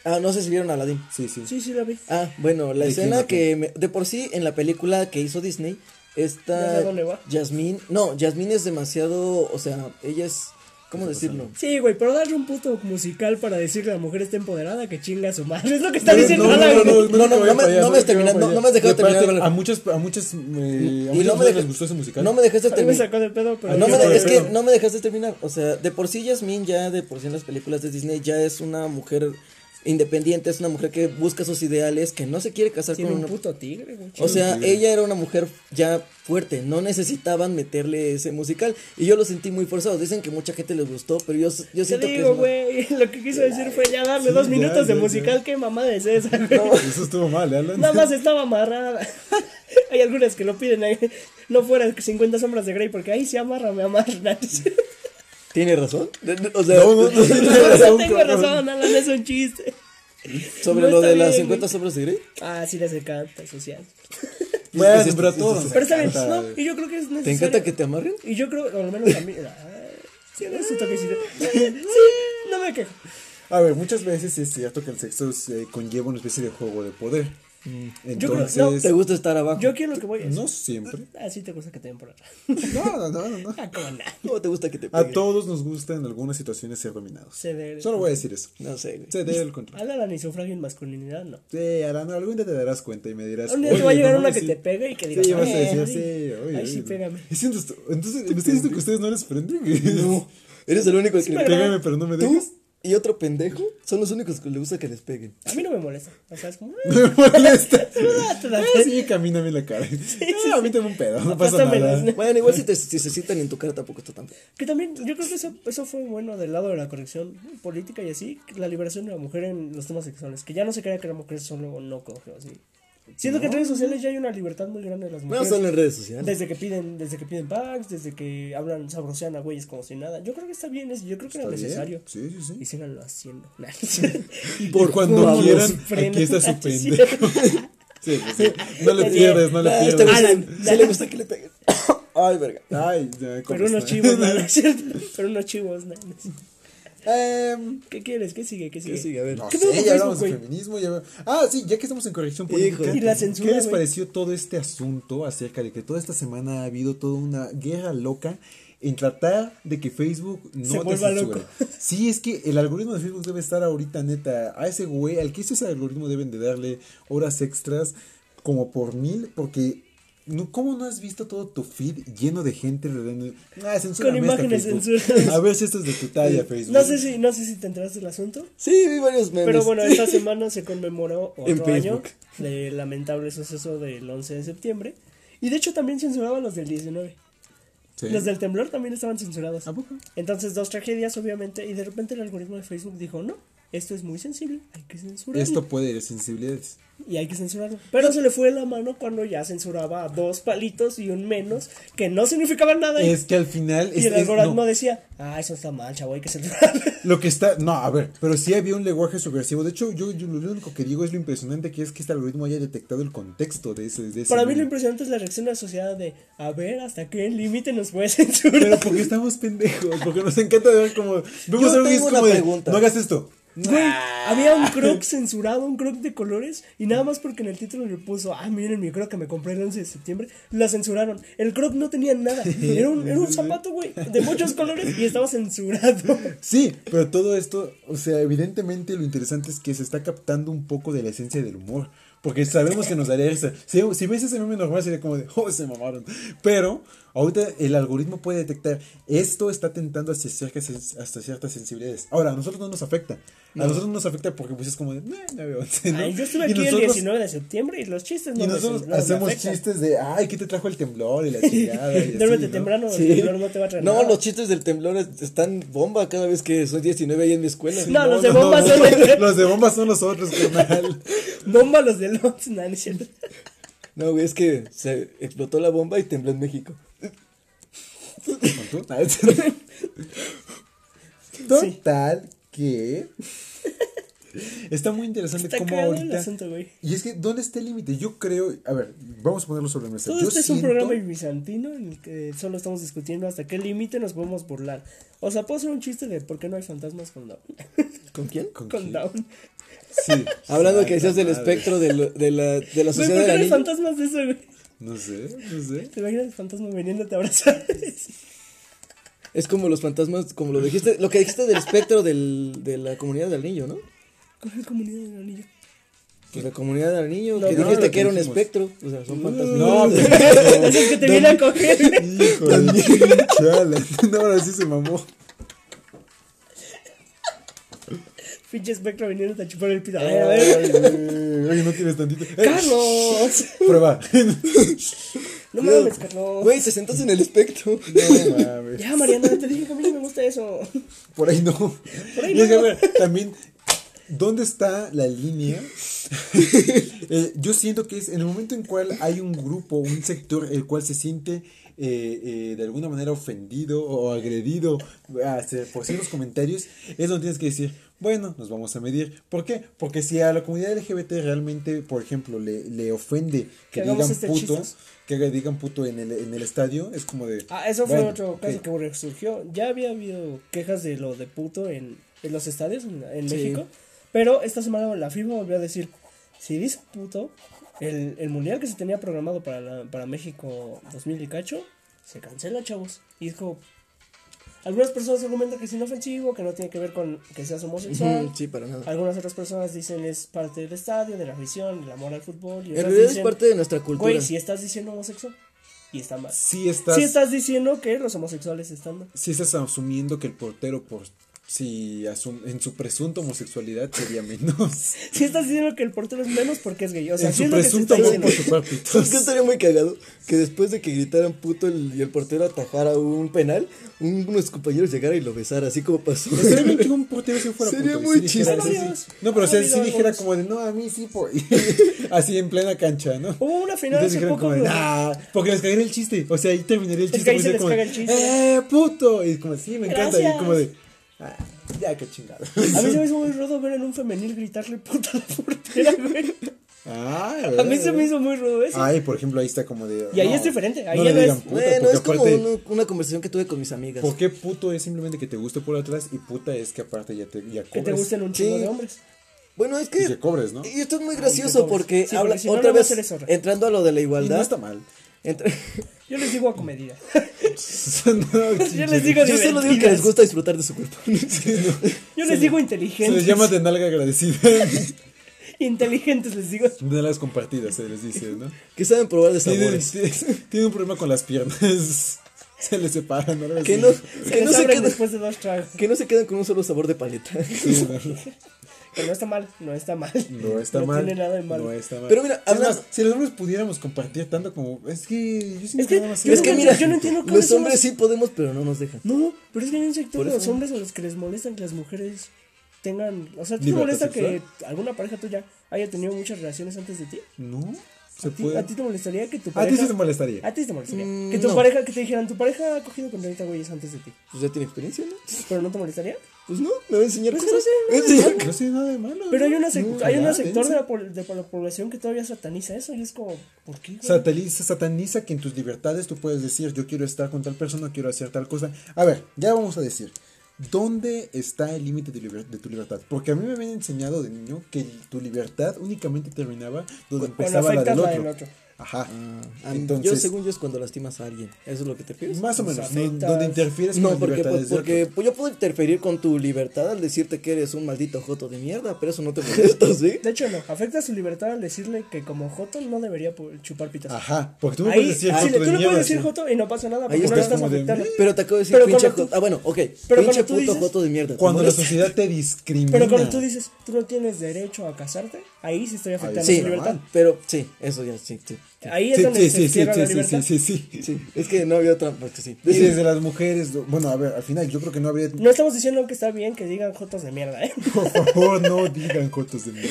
S2: Ah, no sé si vieron Aladdin.
S3: Sí, sí.
S1: Sí, sí, la vi.
S2: Ah, bueno, la
S3: ¿De
S2: escena que me- de por sí en la película que hizo Disney
S1: ¿Ya
S2: está
S1: sé dónde va?
S2: Jasmine, no, Jasmine es demasiado, o sea, ella es ¿cómo decirlo?
S1: Sí, güey, pero darle un puto musical para decir que la mujer está empoderada, que chinga a su madre. Es lo que está
S3: No,
S1: diciendo
S3: no, no, no,
S2: No, no, no me- no me has terminado-
S3: para
S2: no me has dejado terminar,
S3: A muchas, a muchas, eh, a
S2: Y
S3: muchas
S2: no me
S3: les gustó ese musical.
S2: No me dejaste
S1: mí me
S2: terminar.
S1: sacó de pedo, pero.
S2: No me es que no me dejaste terminar. O sea, de por sí Jasmine ya de por sí en las películas de Disney ya es una mujer independiente, es una mujer que busca sus ideales, que no se quiere casar
S1: Tiene
S2: con
S1: un
S2: una
S1: puto tigre, güey.
S2: O sea,
S3: tigre.
S2: ella era una mujer ya fuerte, no necesitaban meterle ese musical y yo lo sentí muy forzado. Dicen que mucha gente les gustó, pero yo, yo siento que
S1: digo,
S2: es
S1: güey, lo que quiso decir fue ya darle
S3: Sí,
S1: dos
S3: ya,
S1: minutos de
S3: ya,
S1: musical,
S3: ya.
S1: qué mamada es esa, güey.
S3: Eso estuvo mal, ¿eh?
S1: Nada más estaba amarrada. Hay algunas que lo piden ahí. No fuera 50 sombras de Grey, porque ahí se amarra, me amarra.
S2: ¿Tiene razón? O sea,
S3: No, no, no,
S1: No
S3: razón,
S1: tengo razón, Alan, es un chiste.
S2: sobre lo de las
S1: bien,
S2: 50
S1: güey.
S2: sombras de Grey.
S1: Ah, sí les encanta, social.
S3: Bueno, pero a todos
S1: Pero está bien, no, y yo creo que es necesario.
S2: ¿Te encanta que te amarren?
S1: Y yo creo, o al menos a mí. Tiene su toquecito. Sí, no me quejo.
S3: A ver, muchas veces es cierto que el sexo se conlleva una especie de juego de poder.
S1: Yo creo-
S3: Entonces,
S1: no,
S2: ¿Te gusta estar abajo?
S1: Yo quiero lo que voy a
S3: no siempre.
S1: Ah, sí te gusta que te den por atrás.
S3: No, no, no, no.
S1: Ah, cómo no.
S2: ¿Cómo te gusta que te
S3: A
S2: peguen?
S3: todos nos gusta en algunas situaciones ser dominados.
S1: Ceder.
S3: Solo voy a decir eso.
S2: No sé, güey.
S3: Ceder el control.
S1: Alan y su frágil masculinidad, no.
S3: Sí, Alan, algún día te darás cuenta y me dirás.
S1: Un día te
S3: "Oye,
S1: va a llegar
S3: no
S1: una que
S3: sí".
S1: te pegue y que digas.
S3: Sí, vas a
S1: "Eh,
S3: decir,
S1: sí.
S3: oye.
S1: Ay, sí,
S3: oye".
S1: pégame.
S3: Entonces, ¿me estás diciendo que a ustedes no les prenden?
S2: No, eres el único que
S3: Pégame, pero no me dejes.
S2: Y otro pendejo son los únicos que le gusta que les peguen.
S1: A mí no me molesta. O sea, es como.
S3: Me molesta.
S1: Ah, la-
S3: sí, camíname la cara. Ah, a mí tengo un pedo, no pasa nada.
S2: Bueno, igual si, te, si se sientan en tu cara tampoco está tan.
S1: Que también, yo creo que eso, eso fue bueno del lado de la corrección política y así, la liberación de la mujer en los temas sexuales, que ya no se crea que la mujer solo no coge así. Siento que en redes sociales ya hay una libertad muy grande de las mujeres.
S2: solo en redes sociales.
S1: Desde que piden, desde que piden packs, desde que hablan sabrosean a güeyes como si nada. Yo creo que está bien, es, yo creo que era
S3: Está bien.
S1: necesario.
S3: Sí, sí, sí.
S1: Y síganlo haciendo.
S3: Y por cuando quieran, aquí está su pendejo. Sí, sí. No le pierdes, no le pierdes.
S1: Alan.
S2: sí le gusta que le peguen. Ay, verga.
S3: Ay, ya, ¿cómo
S1: Pero unos chivos, nada, ¿es cierto? Pero unos chivos, nada.
S3: Em,
S1: ¿Qué quieres? ¿Qué sigue? ¿Qué sigue?
S2: ¿Qué sigue? A ver.
S3: No
S1: ¿Qué
S3: sé, ya hablamos de feminismo. ya- Ah, sí, ya que estamos en corrección política.
S2: Híjole.
S1: Y la censura,
S3: ¿Qué les pareció todo este asunto acerca de que toda esta semana ha habido toda una guerra loca en tratar de que Facebook no
S1: Se
S3: te
S1: vuelva
S3: censure?
S1: loco.
S3: Sí, es que el algoritmo de Facebook debe estar ahorita neta. A ese güey, al que hizo ese algoritmo deben de darle horas extras como por mil, porque no, ¿cómo no has visto todo tu feed lleno de gente? Ah,
S1: Con imágenes censuradas.
S3: A ver si esto es de tu talla, Facebook.
S1: No sé si, no sé si te enteraste del asunto.
S2: Sí, vi varios memes.
S1: Pero bueno, esta semana se conmemoró otro año del lamentable suceso del 11 de septiembre. Y de hecho también censuraban los del 19.
S3: Sí.
S1: Los del temblor también estaban censurados.
S3: ¿A poco?
S1: Entonces, dos tragedias, obviamente, y de repente el algoritmo de Facebook dijo, no, esto es muy sensible, hay que censurarlo.
S3: Esto puede ir sensibilidades.
S1: Y hay que censurarlo. Pero se le fue la mano cuando ya censuraba a dos palitos y un menos, que no significaban nada. y-
S3: Es que al final.
S1: y
S3: es-
S1: el algoritmo
S3: no.
S1: decía, ah, eso está mal, chavo, hay que censurarlo.
S3: Lo que está, no, a ver, pero sí había un lenguaje subversivo. De hecho, yo, yo lo único que digo es lo impresionante que es que este algoritmo haya detectado el contexto de ese. De ese
S1: Para mí lo impresionante es la reacción de la sociedad de, a ver, hasta qué límite nos puede censurar.
S3: Pero porque estamos pendejos, porque nos encanta ver como. Vemos
S2: Yo
S3: algo y es
S2: tengo
S3: como
S2: una
S3: de,
S2: pregunta.
S3: No hagas esto.
S1: Güey, había un croc censurado, un croc de colores, y nada más porque en el título le puso, ah, miren mi croc que me compré el 11 de septiembre, la censuraron. El croc no tenía nada, era un, era un zapato, güey, de muchos colores y estaba censurado.
S3: Sí, pero todo esto, o sea, evidentemente lo interesante es que se está captando un poco de la esencia del humor. Porque sabemos que nos daría risa. Si, si ves ese meme normal sería como de, oh, se mamaron. Pero ahorita el algoritmo puede detectar, esto está tentando hacia ciertas, hasta ciertas sensibilidades. Ahora, a nosotros no nos afecta. A nosotros no nos afecta porque pues es como de, "Nah, no veo once", ¿no?
S1: Ay, yo estuve
S3: Y
S1: aquí el
S3: nosotros-
S1: 19 de septiembre y los chistes no
S3: Y nosotros hacemos chistes de, ay, ¿qué te trajo el temblor y la chingada?
S1: temprano, el
S2: Sí.
S1: temblor no te va a traer
S2: No,
S1: nada.
S2: los chistes del temblor es- están bomba cada vez que soy 19 ahí en mi escuela.
S1: No, los de bomba son
S3: Los de bomba son los otros, carnal.
S1: Bomba los de los, no, no es cierto.
S2: No, güey, es que se explotó la bomba y tembló en México.
S3: Ah, Total que está muy interesante
S1: Está
S3: cómo
S1: el
S3: ahorita
S1: asunto, güey.
S3: y es que dónde está el límite. Yo creo, a ver, vamos a ponerlo sobre la mesa.
S1: Todo
S3: Yo
S1: este es un programa bizantino en el que solo estamos discutiendo hasta qué límite nos podemos burlar. O sea, puedo hacer un chiste de por qué no hay fantasmas con Down.
S2: ¿Con quién?
S3: ¿Con
S1: Con
S3: quién?
S1: Down.
S3: Sí.
S2: Hablando que decías del espectro de, lo- de la, de la sociedad
S1: ¿por
S2: de
S1: qué
S2: la
S1: no
S2: niña.
S1: fantasmas de eso, güey?
S3: No sé, no sé.
S1: ¿Te imaginas el fantasma viniéndote a abrazar?
S2: Es como los fantasmas, como lo dijiste, lo que dijiste del espectro del, de la comunidad del niño, ¿no?
S1: ¿Cuál comunidad del anillo?
S2: Pues la comunidad del niño,
S1: No,
S2: que
S1: no,
S2: dijiste
S3: lo
S2: que era un espectro. O sea, son fantasmas.
S3: No,
S1: Es el que te viene a coger.
S3: hijo de chala. No, ahora sí se mamó.
S1: Pinche espectro viniéndote a chupar el pito. A ver, a ver.
S3: Oye, no tienes tantito.
S1: ¡Carlos!
S3: Prueba.
S1: No mames, Carlos.
S2: Güey, te sentas en el espectro.
S3: No mames.
S1: Ya, Mariana, te dije que a mí no me gusta eso.
S3: Por ahí no.
S1: Por ahí
S3: Y es que,
S1: no.
S3: a ver, también, ¿dónde está la línea? Eh, yo siento que es en el momento en cual hay un grupo, un sector, el cual se siente eh, eh, de alguna manera ofendido o agredido por ciertos comentarios, es donde tienes que decir, bueno, nos vamos a medir. ¿Por qué? Porque si a la comunidad LGBT realmente, por ejemplo, le, le ofende que digan
S1: este
S3: puto, que digan puto en el, en el estadio, es como de...
S1: Ah, eso fue
S3: bueno,
S1: otro caso que resurgió. Ya había habido quejas de lo de puto en, en los estadios en, en
S2: Sí.
S1: México. Pero esta semana la FIFA volvió a decir: si dice puto, el, el mundial que se tenía programado para, la- para México 2000 y cacho se cancela, chavos. Y es como. Algunas personas argumentan que es inofensivo, que no tiene que ver con que seas homosexual.
S2: Sí, para nada.
S1: Algunas otras personas dicen es parte del estadio, de la afición, del amor al fútbol. Y
S2: En realidad es parte de nuestra cultura.
S1: Güey, si estás diciendo homosexual. Y está mal.
S3: Sí estás,
S1: Si estás diciendo que los homosexuales están mal.
S3: sí estás asumiendo que el portero por si en su presunta homosexualidad sería menos.
S1: Si estás diciendo que el portero es menos porque es gay. O sea,
S3: en su
S1: es que
S3: presunto amor por su papito.
S2: ¿Sabes qué estaría muy cagado? Que después de que gritaran puto el- y el portero atajara un penal, un- unos compañeros llegaran y lo besaran, así como pasó.
S3: Estaría bien que un portero se fuera
S2: Sería
S3: puto
S2: muy
S3: dijera, sí.
S1: Varios.
S3: No, pero o sea,
S1: Ha
S3: sí dijera como de, no, a mí sí, por... así en plena cancha, ¿no?
S1: Hubo una final
S3: Entonces
S1: hace
S3: dijeron
S1: poco.
S3: como de,
S1: güey.
S3: nah, porque les cagaría el chiste. O sea, ahí terminaría el
S1: Es
S3: chiste.
S1: que ahí
S3: pues,
S1: se
S3: sería
S1: les
S3: como de,
S1: caga el chiste.
S3: ¡Eh, puto! Y como, sí, me encanta.
S1: Gracias.
S3: Y como de, ah, ya, qué chingado.
S1: A mí se me hizo muy rudo ver en un femenil gritarle puta a la portera, güey.
S3: Ah,
S1: A mí se me hizo muy rudo eso.
S3: Ay, por ejemplo, ahí está como de.
S1: Y ahí
S3: no,
S1: es diferente, ahí
S3: no
S1: ya
S3: le
S1: no
S3: digan
S1: es-
S3: puta,
S2: bueno, es como
S3: aparte,
S2: una, una conversación que tuve con mis amigas.
S3: ¿Por qué puto es simplemente que te guste por atrás y puta es que aparte ya te ya
S1: Que
S3: cobres?
S1: te gusten un chingo
S2: Sí.
S1: de hombres.
S2: Bueno, es
S3: Y que
S2: que...
S3: cobres, ¿no?
S2: Y esto es muy
S1: que
S2: gracioso
S1: cobres.
S2: porque
S1: Sí,
S2: habla
S1: porque si no,
S2: otra
S1: no a
S2: vez entrando a lo de la
S3: Y
S2: igualdad.
S3: no está mal.
S2: Entra-
S1: Yo les digo a comedida.
S3: No,
S1: Yo les digo
S2: Yo solo digo que les gusta disfrutar de su cuerpo.
S1: Yo les digo
S3: Se
S1: inteligentes.
S3: les llama de nalga agradecida.
S1: Inteligentes les digo.
S3: De nalgas compartidas, se les dice, ¿no?
S2: que saben probar de
S3: Tienen,
S2: sabores.
S3: tienen un problema con las piernas. Se les separan, ¿no?
S2: Que no,
S1: Se
S2: que
S1: les
S2: no se
S1: abren
S2: quedan,
S1: después de dos tragos.
S2: que no se quedan con un solo sabor de paleta.
S3: Sí.
S1: Pero no está mal, no está mal.
S3: No está
S1: no
S3: mal.
S1: tiene nada de malo.
S3: No está mal.
S2: Pero mira,
S3: Es
S2: habla-
S3: más, si los hombres pudiéramos compartir tanto como. Es que yo siento
S1: Es que-
S3: nada más
S1: yo
S2: Es
S1: no
S2: que
S1: entiendo-
S2: mira,
S1: yo no entiendo cómo
S2: los hombres sí podemos, pero no nos dejan.
S1: No, pero es que hay un sector de los hombres a los que les molestan que las mujeres tengan. O sea, ¿a ti te
S3: ¿Libertad
S1: molesta que alguna pareja tuya haya tenido muchas relaciones antes de ti?
S3: No, se
S1: ¿A ti,
S3: puede.
S1: a ti te molestaría que tu
S3: A
S1: pareja.
S3: ti sí te molestaría.
S1: A ti te molestaría.
S2: Mm,
S1: que tu
S2: no.
S1: pareja, que te dijeran, tu pareja ha cogido con 30 güeyes antes de ti.
S2: Pues ya tiene experiencia, ¿no?
S1: Pero no te molestaría.
S2: Pues no, me va a enseñar
S1: Pues
S2: cosas.
S1: no sé,
S2: a enseñar
S3: No tiene nada de malo.
S1: Pero hay,
S3: ¿no?
S1: una sec-
S3: No,
S1: hay un sector de la, de la población que todavía sataniza eso y es como, ¿por qué?
S3: Sataniza, sataniza que en tus libertades tú puedes decir yo quiero estar con tal persona, quiero hacer tal cosa. A ver, ya vamos a decir, ¿dónde está el límite de, de tu libertad? Porque a mí me habían enseñado de niño que tu libertad únicamente terminaba donde empezaba la del
S1: la del otro.
S3: Ajá.
S2: Ah, yo
S3: Entonces,
S2: según yo es cuando lastimas a alguien. ¿Eso es lo que te pides?
S3: más o
S1: Nos
S3: menos, donde interfieres con
S2: No, porque,
S3: libertades
S2: pues,
S3: de
S2: porque
S3: otro.
S2: pues, yo puedo interferir con tu libertad al decirte que eres un maldito joto de mierda, pero eso no te molesta, ¿sí?
S1: De hecho, no, afecta su libertad al decirle que como Joto no debería chupar pitas.
S3: Ajá, porque tú me
S1: Ahí,
S3: puedes decir
S1: sí,
S3: joto
S1: le-
S3: de
S1: tú le
S3: mierda,
S1: puedes decir
S3: sí.
S1: Joto y no pasa nada
S2: Ahí
S1: porque no
S2: estás
S3: como de.
S2: Pero te acabo de decir
S1: Pero
S2: pinche joto. Ah, bueno, ok.
S1: Pero
S2: pinche
S1: cuando tú
S2: puto
S1: dices-
S2: joto de mierda. ¿te
S3: Cuando la sociedad te discrimina.
S1: Pero cuando tú dices, tú no tienes derecho a casarte, ahí sí estoy afectando su libertad.
S2: pero sí, eso ya, sí, sí.
S1: Ahí es
S3: Sí,
S1: donde
S3: sí,
S1: se
S3: sí,
S1: la libertad.
S3: sí, sí, sí.
S2: Sí, es que no había otra, porque sí.
S3: Y desde las mujeres, bueno, a ver, al final yo creo que no habría...
S1: No estamos diciendo que está bien que digan Jotos de mierda, ¿eh?
S3: Por favor, no digan jotos de mierda.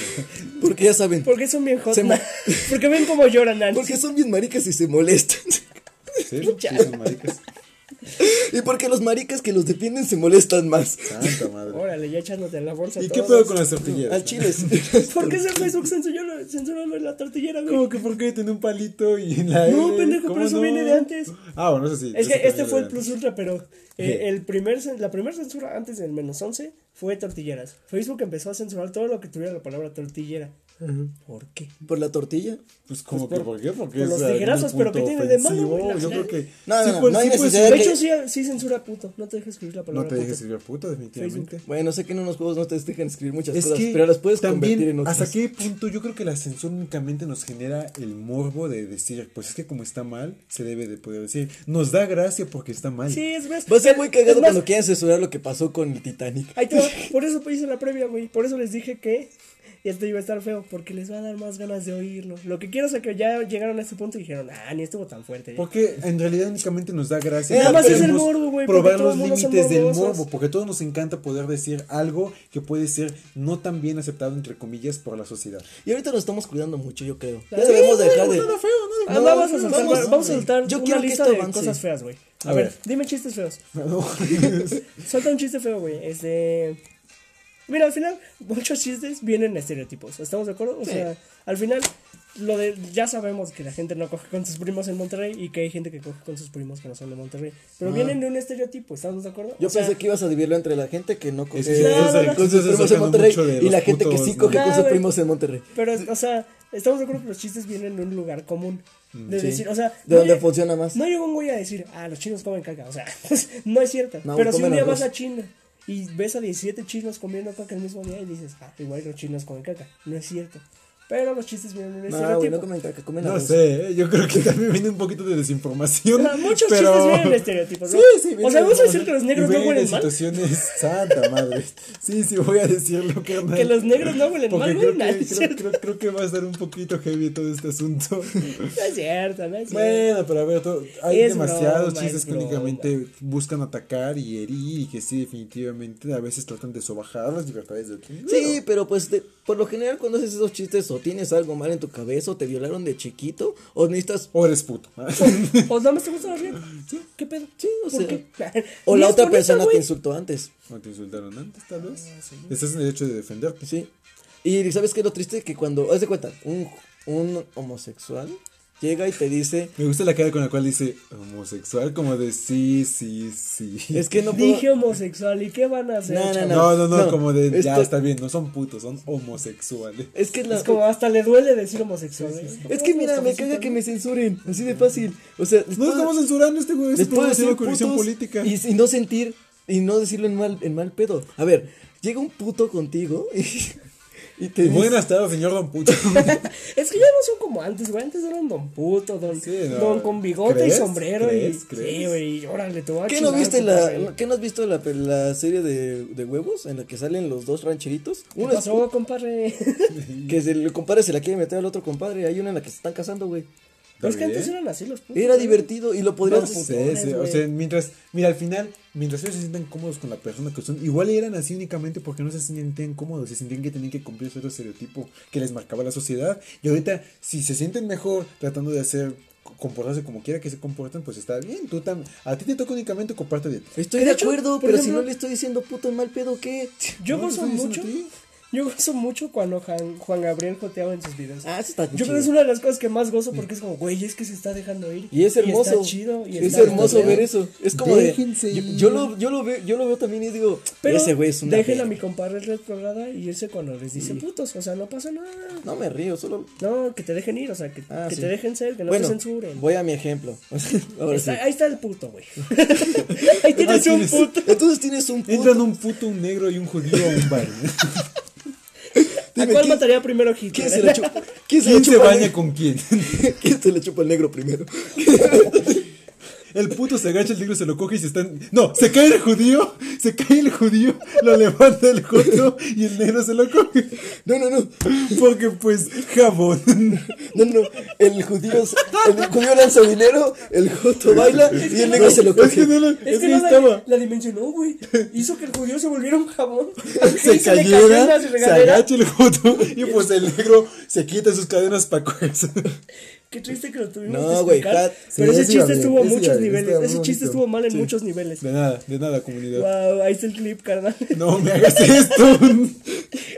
S2: Porque ya saben,
S1: Porque son bien Jotos.
S2: Mo-
S1: Porque ven cómo lloran, Nancy.
S2: porque son bien maricas y se molestan.
S3: ¿Sí? Sí, son maricas.
S2: y porque los maricas que los defienden se molestan más.
S3: Santa madre.
S1: Órale, ya echándote en la bolsa.
S3: ¿Y qué pedo con las tortilleras?
S2: Al chile.
S1: ¿Por qué ese Facebook censuró, censuró la tortillera, güey?
S3: ¿Cómo que por qué tiene un palito y en la
S1: No,
S3: L?
S1: pendejo,
S3: ¿Cómo
S1: pero eso viene de antes.
S3: Ah, bueno, eso sí.
S1: Es
S3: eso
S1: que este fue el plus ultra, pero eh, el primer, la primera censura antes del menos 11 fue tortilleras. Facebook empezó a censurar todo lo que tuviera la palabra tortillera. ¿Por qué?
S2: Por la tortilla.
S3: Pues como
S1: Pues
S3: que,
S1: por-
S3: ¿por qué? Porque
S1: por los tijerazos, pero ¿qué tiene de malo, güey?
S3: Yo creo que...
S2: No,
S3: sí,
S2: no,
S3: pues,
S2: no hay
S3: sí, pues,
S2: necesidad
S1: De hecho, sí, sí censura puto. No te dejes escribir la
S3: No
S1: palabra
S3: te dejes escribir puto, definitivamente.
S2: Bueno, sé que en unos juegos no te dejan escribir muchas
S3: Es
S2: cosas,
S3: que
S2: pero las puedes
S3: también,
S2: convertir en otras.
S3: ¿hasta qué punto yo creo que la censura únicamente nos genera el morbo de decir, pues es que como está mal, se debe de poder decir, nos da gracia porque está mal.
S1: Sí, es más.
S2: Va a ser muy cagado cuando quieran censurar lo que pasó con el Titanic.
S1: Ahí te va. Por eso hice la previa, güey. Por eso les dije que esto iba a estar feo. Porque les va a dar más ganas de oírlo. Lo que quiero es que ya llegaron a este punto y dijeron, ah, ni estuvo tan fuerte.
S3: Porque en realidad únicamente nos da gracia.
S2: Nada
S3: y
S2: más es el
S3: queremos
S1: morbo, güey, porque
S3: Probar los límites del morbo, porque a todos nos encanta poder decir algo que puede ser no tan bien aceptado, entre comillas, por la sociedad.
S2: Y ahorita nos estamos cuidando mucho, yo creo. Ya
S1: Sí,
S2: debemos dejar de.
S3: Nada feo,
S1: Ah,
S3: nada
S1: vamos, a soltar,
S2: vamos,
S1: vamos a soltar
S2: yo
S1: una lista de cosas feas, güey. A,
S3: A
S1: ver,
S3: ver.
S1: dime chistes feos.
S3: No.
S1: Suelta un chiste feo, güey. Este. Mira, al final, muchos chistes vienen de estereotipos. ¿Estamos de acuerdo? O sea, al final, lo de. Ya sabemos que la gente no coge con sus primos en Monterrey y que hay gente que coge con sus primos que no son de Monterrey. Pero vienen de un estereotipo, ¿estamos de acuerdo?
S2: Yo
S1: O sea,
S2: pensé que ibas a dividirlo entre la gente que no coge
S3: Es que
S2: con
S1: no,
S2: sus primos en Monterrey y la gente que
S3: putos,
S2: sí
S3: ¿no?
S2: coge con sus primos en Monterrey.
S1: Pero, o sea, estamos de acuerdo que los chistes vienen de un lugar común. De
S2: Sí.
S1: decir, o sea.
S2: De
S1: no
S2: donde funciona más.
S1: No llegó un güey a decir, ah, los chinos comen caca. O sea, no es cierto.
S2: No,
S1: Pero si un día
S2: arroz.
S1: vas a China y ves a 17 chinos comiendo caca el mismo día y dices, ah, igual los chinos comen caca. No es cierto. Pero los chistes vienen de un
S2: No, güey,
S1: estereotipo.
S2: no caca, comen
S3: No sé, ¿eh? yo creo que también viene un poquito de desinformación.
S1: O sea, muchos
S3: pero...
S1: chistes vienen de estereotipos. ¿no?
S3: Sí, sí,
S1: O sea, vamos a decir que los negros no huelen mal.
S3: situaciones, santa madre. Sí, sí, voy a decirlo, carnal.
S1: Que los negros no huelen
S3: Porque
S1: mal,
S3: creo que,
S1: es
S3: creo,
S1: cierto.
S3: creo- creo que va a estar un poquito heavy todo este asunto.
S1: No es cierto, no es cierto.
S3: Bueno, pero a ver, hay
S1: Es
S3: demasiados
S1: broma,
S3: chistes
S1: es
S3: que únicamente buscan atacar y herir y que sí, definitivamente a veces tratan de sobajar las libertades de otros.
S2: Sí, pero pues de- por lo general cuando haces esos chistes o tienes algo mal en tu cabeza o te violaron de chiquito o necesitas
S3: O eres puto.
S1: O nada más te gusta la rienda. ¿Qué pedo?
S2: Sí, o
S1: ¿Por
S2: sea,
S1: qué?
S2: o
S1: Ni
S2: la otra persona te insultó antes.
S3: O te insultaron antes, tal vez.
S1: Ah,
S3: Estás en el derecho de defenderte.
S2: Sí. Y sabes qué es lo triste que cuando haz de cuenta, un, un homosexual llega y te dice,
S3: Me gusta la cara con la cual dice homosexual, como de sí, sí, sí.
S2: es que no puedo
S1: Dije homosexual, ¿y qué van a hacer?
S2: No, no?
S3: No, no, no,
S2: No,
S3: como de ya está bien, no son putos, son homosexuales.
S2: Es que la-
S1: Es como hasta le duele decir homosexual. ¿eh?
S2: es que mira, me caga que me censuren, así de fácil. O sea,
S3: No
S2: puedo-
S3: estamos censurando este güey, es
S2: decir
S3: corrección política.
S2: y, y no sentir y no decirlo en mal en mal pedo. A ver, llega un puto contigo y, Y te
S3: Buenas tardes, señor Don Pucho.
S1: Es que ya no son como antes, güey. Antes eran don puto, don,
S3: Sí, no.
S1: don con bigote
S3: ¿Crees?
S1: y sombrero.
S3: ¿Crees?
S1: y,
S3: ¿Crees?
S1: Sí, güey. Órale, te voy a
S2: ¿Qué no viste la, ¿qué no has visto la, la serie de, de huevos en la que salen los dos rancheritos?
S1: ¿Qué
S2: Uno es
S1: pasó, compadre?
S2: que se- el compadre se la quiere meter al otro compadre. Hay una en la que se están casando, güey.
S1: Pero es que
S3: bien.
S1: antes eran así los putos.
S2: Era divertido y lo podrías.
S1: No,
S3: Sí, sí, o sea, mientras, mira, al final, mientras ellos se sientan cómodos con la persona que son, igual eran así únicamente porque no se sienten cómodos, se sentían que tenían que cumplir cierto estereotipo que les marcaba la sociedad. Y ahorita, si se sienten mejor tratando de hacer, comportarse como quiera que se comporten, pues está bien. Tú tam- a ti te toca únicamente de ti.
S2: Estoy
S1: De
S2: de,
S1: hecho,
S2: acuerdo, pero si no le estoy diciendo puto mal pedo, ¿qué?
S1: Yo
S3: No,
S1: gozo
S3: diciendo
S1: mucho. Yo gozo mucho cuando Juan, Juan Gabriel joteaba en sus videos.
S2: Ah, eso está
S1: Yo creo
S2: chido.
S1: que es una de las cosas que más gozo porque es como, güey, es que se está dejando ir.
S2: Y es hermoso.
S1: está chido. Y
S2: es
S1: está
S2: hermoso ver eso. Es como de.
S3: Déjense
S2: Yo,
S3: ir.
S2: yo lo, yo, lo veo, yo lo veo también y digo,
S1: Pero
S2: ese güey es una.
S1: dejen a mi compadre retrograda y irse cuando les dice putos. O sea, no pasa nada.
S2: No me río, solo.
S1: No, que te dejen ir, o sea, que,
S2: Ah,
S1: que
S2: sí.
S1: te dejen ser, que no
S2: bueno,
S1: te censuren.
S2: voy a mi ejemplo. Ahora sí.
S1: Está- Ahí está el puto, güey. ahí tienes un
S3: tienes-
S1: puto.
S2: Entonces tienes un puto.
S3: Entran un puto, un negro y un judío a un bar.
S1: ¿A
S2: Dime,
S1: cuál
S2: ¿quién-
S1: mataría primero Hitler?
S2: ¿Quién se la chupa? ¿Quién se,
S3: ¿Quién se baña con quién?
S2: ¿Quién se le chupa el negro primero?
S3: El puto se agacha, el negro se lo coge y se están. No, se cae el judío, se cae el judío, lo levanta el joto y el negro se lo coge.
S2: No, no, no.
S3: Porque pues, jabón.
S2: No, no. El judío, el judío lanza dinero, el joto baila y el negro se lo
S3: Es que
S2: coge.
S3: no lo-
S1: Es
S3: es
S1: que
S3: que
S1: no la,
S3: estaba.
S1: la dimensionó, güey. Hizo que el judío se volviera un jabón.
S3: Se cayera, se
S1: regadera.
S3: agacha el joto y pues el negro se quita sus cadenas para cogerse.
S1: Qué triste que lo tuvimos
S2: No,
S1: que explicar. Pero ese
S3: sí
S1: chiste estuvo a muchos niveles. Ese chiste estuvo mal en muchos niveles.
S3: De nada, de nada, comunidad.
S1: Wow, ahí está el clip, carnal.
S3: No me hagas esto.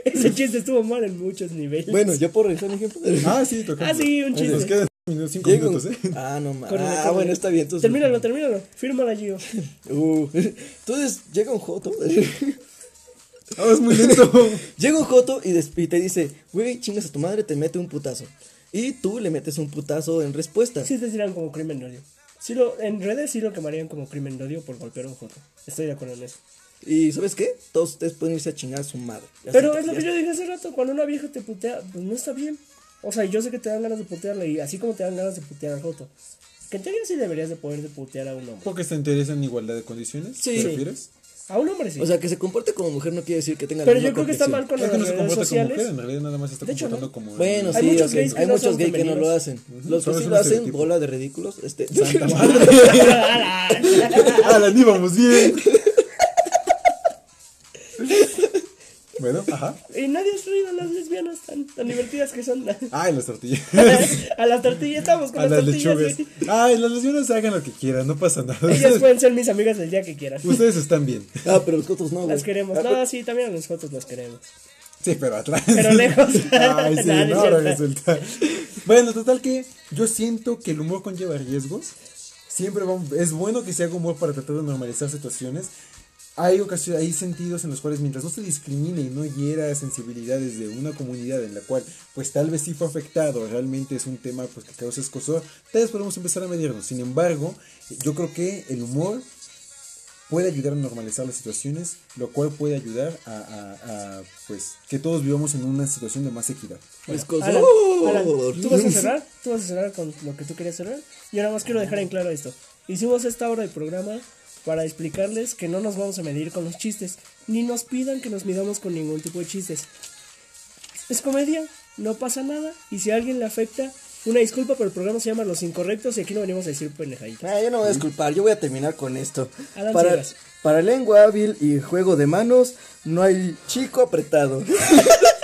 S1: Ese chiste estuvo mal en muchos niveles.
S2: Bueno, ¿yo puedo revisar mi ejemplo?
S3: Ah, sí, toca.
S1: Ah, sí, un chiste.
S3: Nos quedan cinco
S2: Llego-
S3: minutos, ¿eh?
S2: Ah, no mames. Ah, bueno, está bien. Entonces,
S1: Termínalo, termínalo. Fírmala, Gio.
S2: Uh, entonces llega un joto.
S3: Ah, es muy lento.
S2: llega un joto y te dice, güey, chingas a tu madre, te mete un putazo. Y tú le metes un putazo en respuesta.
S1: Sí te dirán como crimen de odio. Sí lo, en redes sí lo quemarían como crimen de odio por golpear a un joto. Estoy de acuerdo en eso.
S2: Y ¿sabes qué? Todos ustedes pueden irse a chingar a su madre. Ya
S1: Pero es lo que yo dije hace rato, cuando una vieja te putea, pues no está bien. O sea, yo sé que te dan ganas de putearle y así como te dan ganas de putear al joto. Que en teoría sí deberías de poder de putear a un hombre.
S3: Porque se interesa en igualdad de condiciones.
S2: Sí.
S3: ¿Te refieres?
S1: A un hombre sí.
S2: O sea, que se comporte como mujer no quiere decir que tenga la
S1: Pero yo creo que está mal con
S3: Es que
S1: las
S3: no se
S1: redes
S3: comporta como
S1: sociales.
S3: mujer, en realidad nada más se está
S1: De hecho,
S3: comportando
S1: no.
S3: como.
S2: Bueno,
S1: Hay
S2: sí,
S1: muchos gays
S2: hay
S1: no
S2: muchos gays que no lo hacen. Los que sí lo hacen, bola de ridículos. Este,
S3: ¡Santa madre! ¡Ah, la íbamos bien! Bueno, ajá.
S1: Y nadie ha traído a las lesbianas tan, tan divertidas que son.
S3: Ay, las tortillas.
S1: a las tortillas estamos con
S3: A
S1: las,
S3: las
S1: tortillas.
S3: lechugas. Ay, las lesbianas hagan lo que quieran, no pasa nada.
S1: Ellas pueden ser mis amigas el día que quieran.
S3: Ustedes están bien.
S2: ah, pero los otros no, güey.
S1: Las queremos. No, sí, también a nosotros las queremos.
S3: Sí, pero atrás.
S1: Pero lejos.
S3: Ay, sí,
S1: no
S3: ahora resulta. Bueno, total que yo siento que el humor conlleva riesgos. Siempre va- es bueno que se haga humor para tratar de normalizar situaciones. Hay ocasiones, hay sentidos en los cuales mientras no se discrimine y no hiera sensibilidades de una comunidad en la cual pues tal vez sí fue afectado, realmente es un tema pues que causa escosor, tal vez podemos empezar a medirnos. Sin embargo, yo creo que el humor puede ayudar a normalizar las situaciones, lo cual puede ayudar a, a- a, pues que todos vivamos en una situación de más equidad.
S1: Alan,
S2: ¡Oh!
S1: Alan, ¿tú vas a cerrar? ¿Tú vas a cerrar con lo que tú querías cerrar? Yo nada más quiero dejar en claro esto. Hicimos esta hora de programa para explicarles que no nos vamos a medir con los chistes, ni nos pidan que nos midamos con ningún tipo de chistes. Es comedia, no pasa nada, y si a alguien le afecta, una disculpa, pero el programa se llama Los Incorrectos y aquí no venimos a decir pendejaditas.
S2: Ah, yo no voy a disculpar, yo voy a terminar con esto.
S1: Alan
S2: Para, para lengua hábil y juego de manos, no hay chico apretado.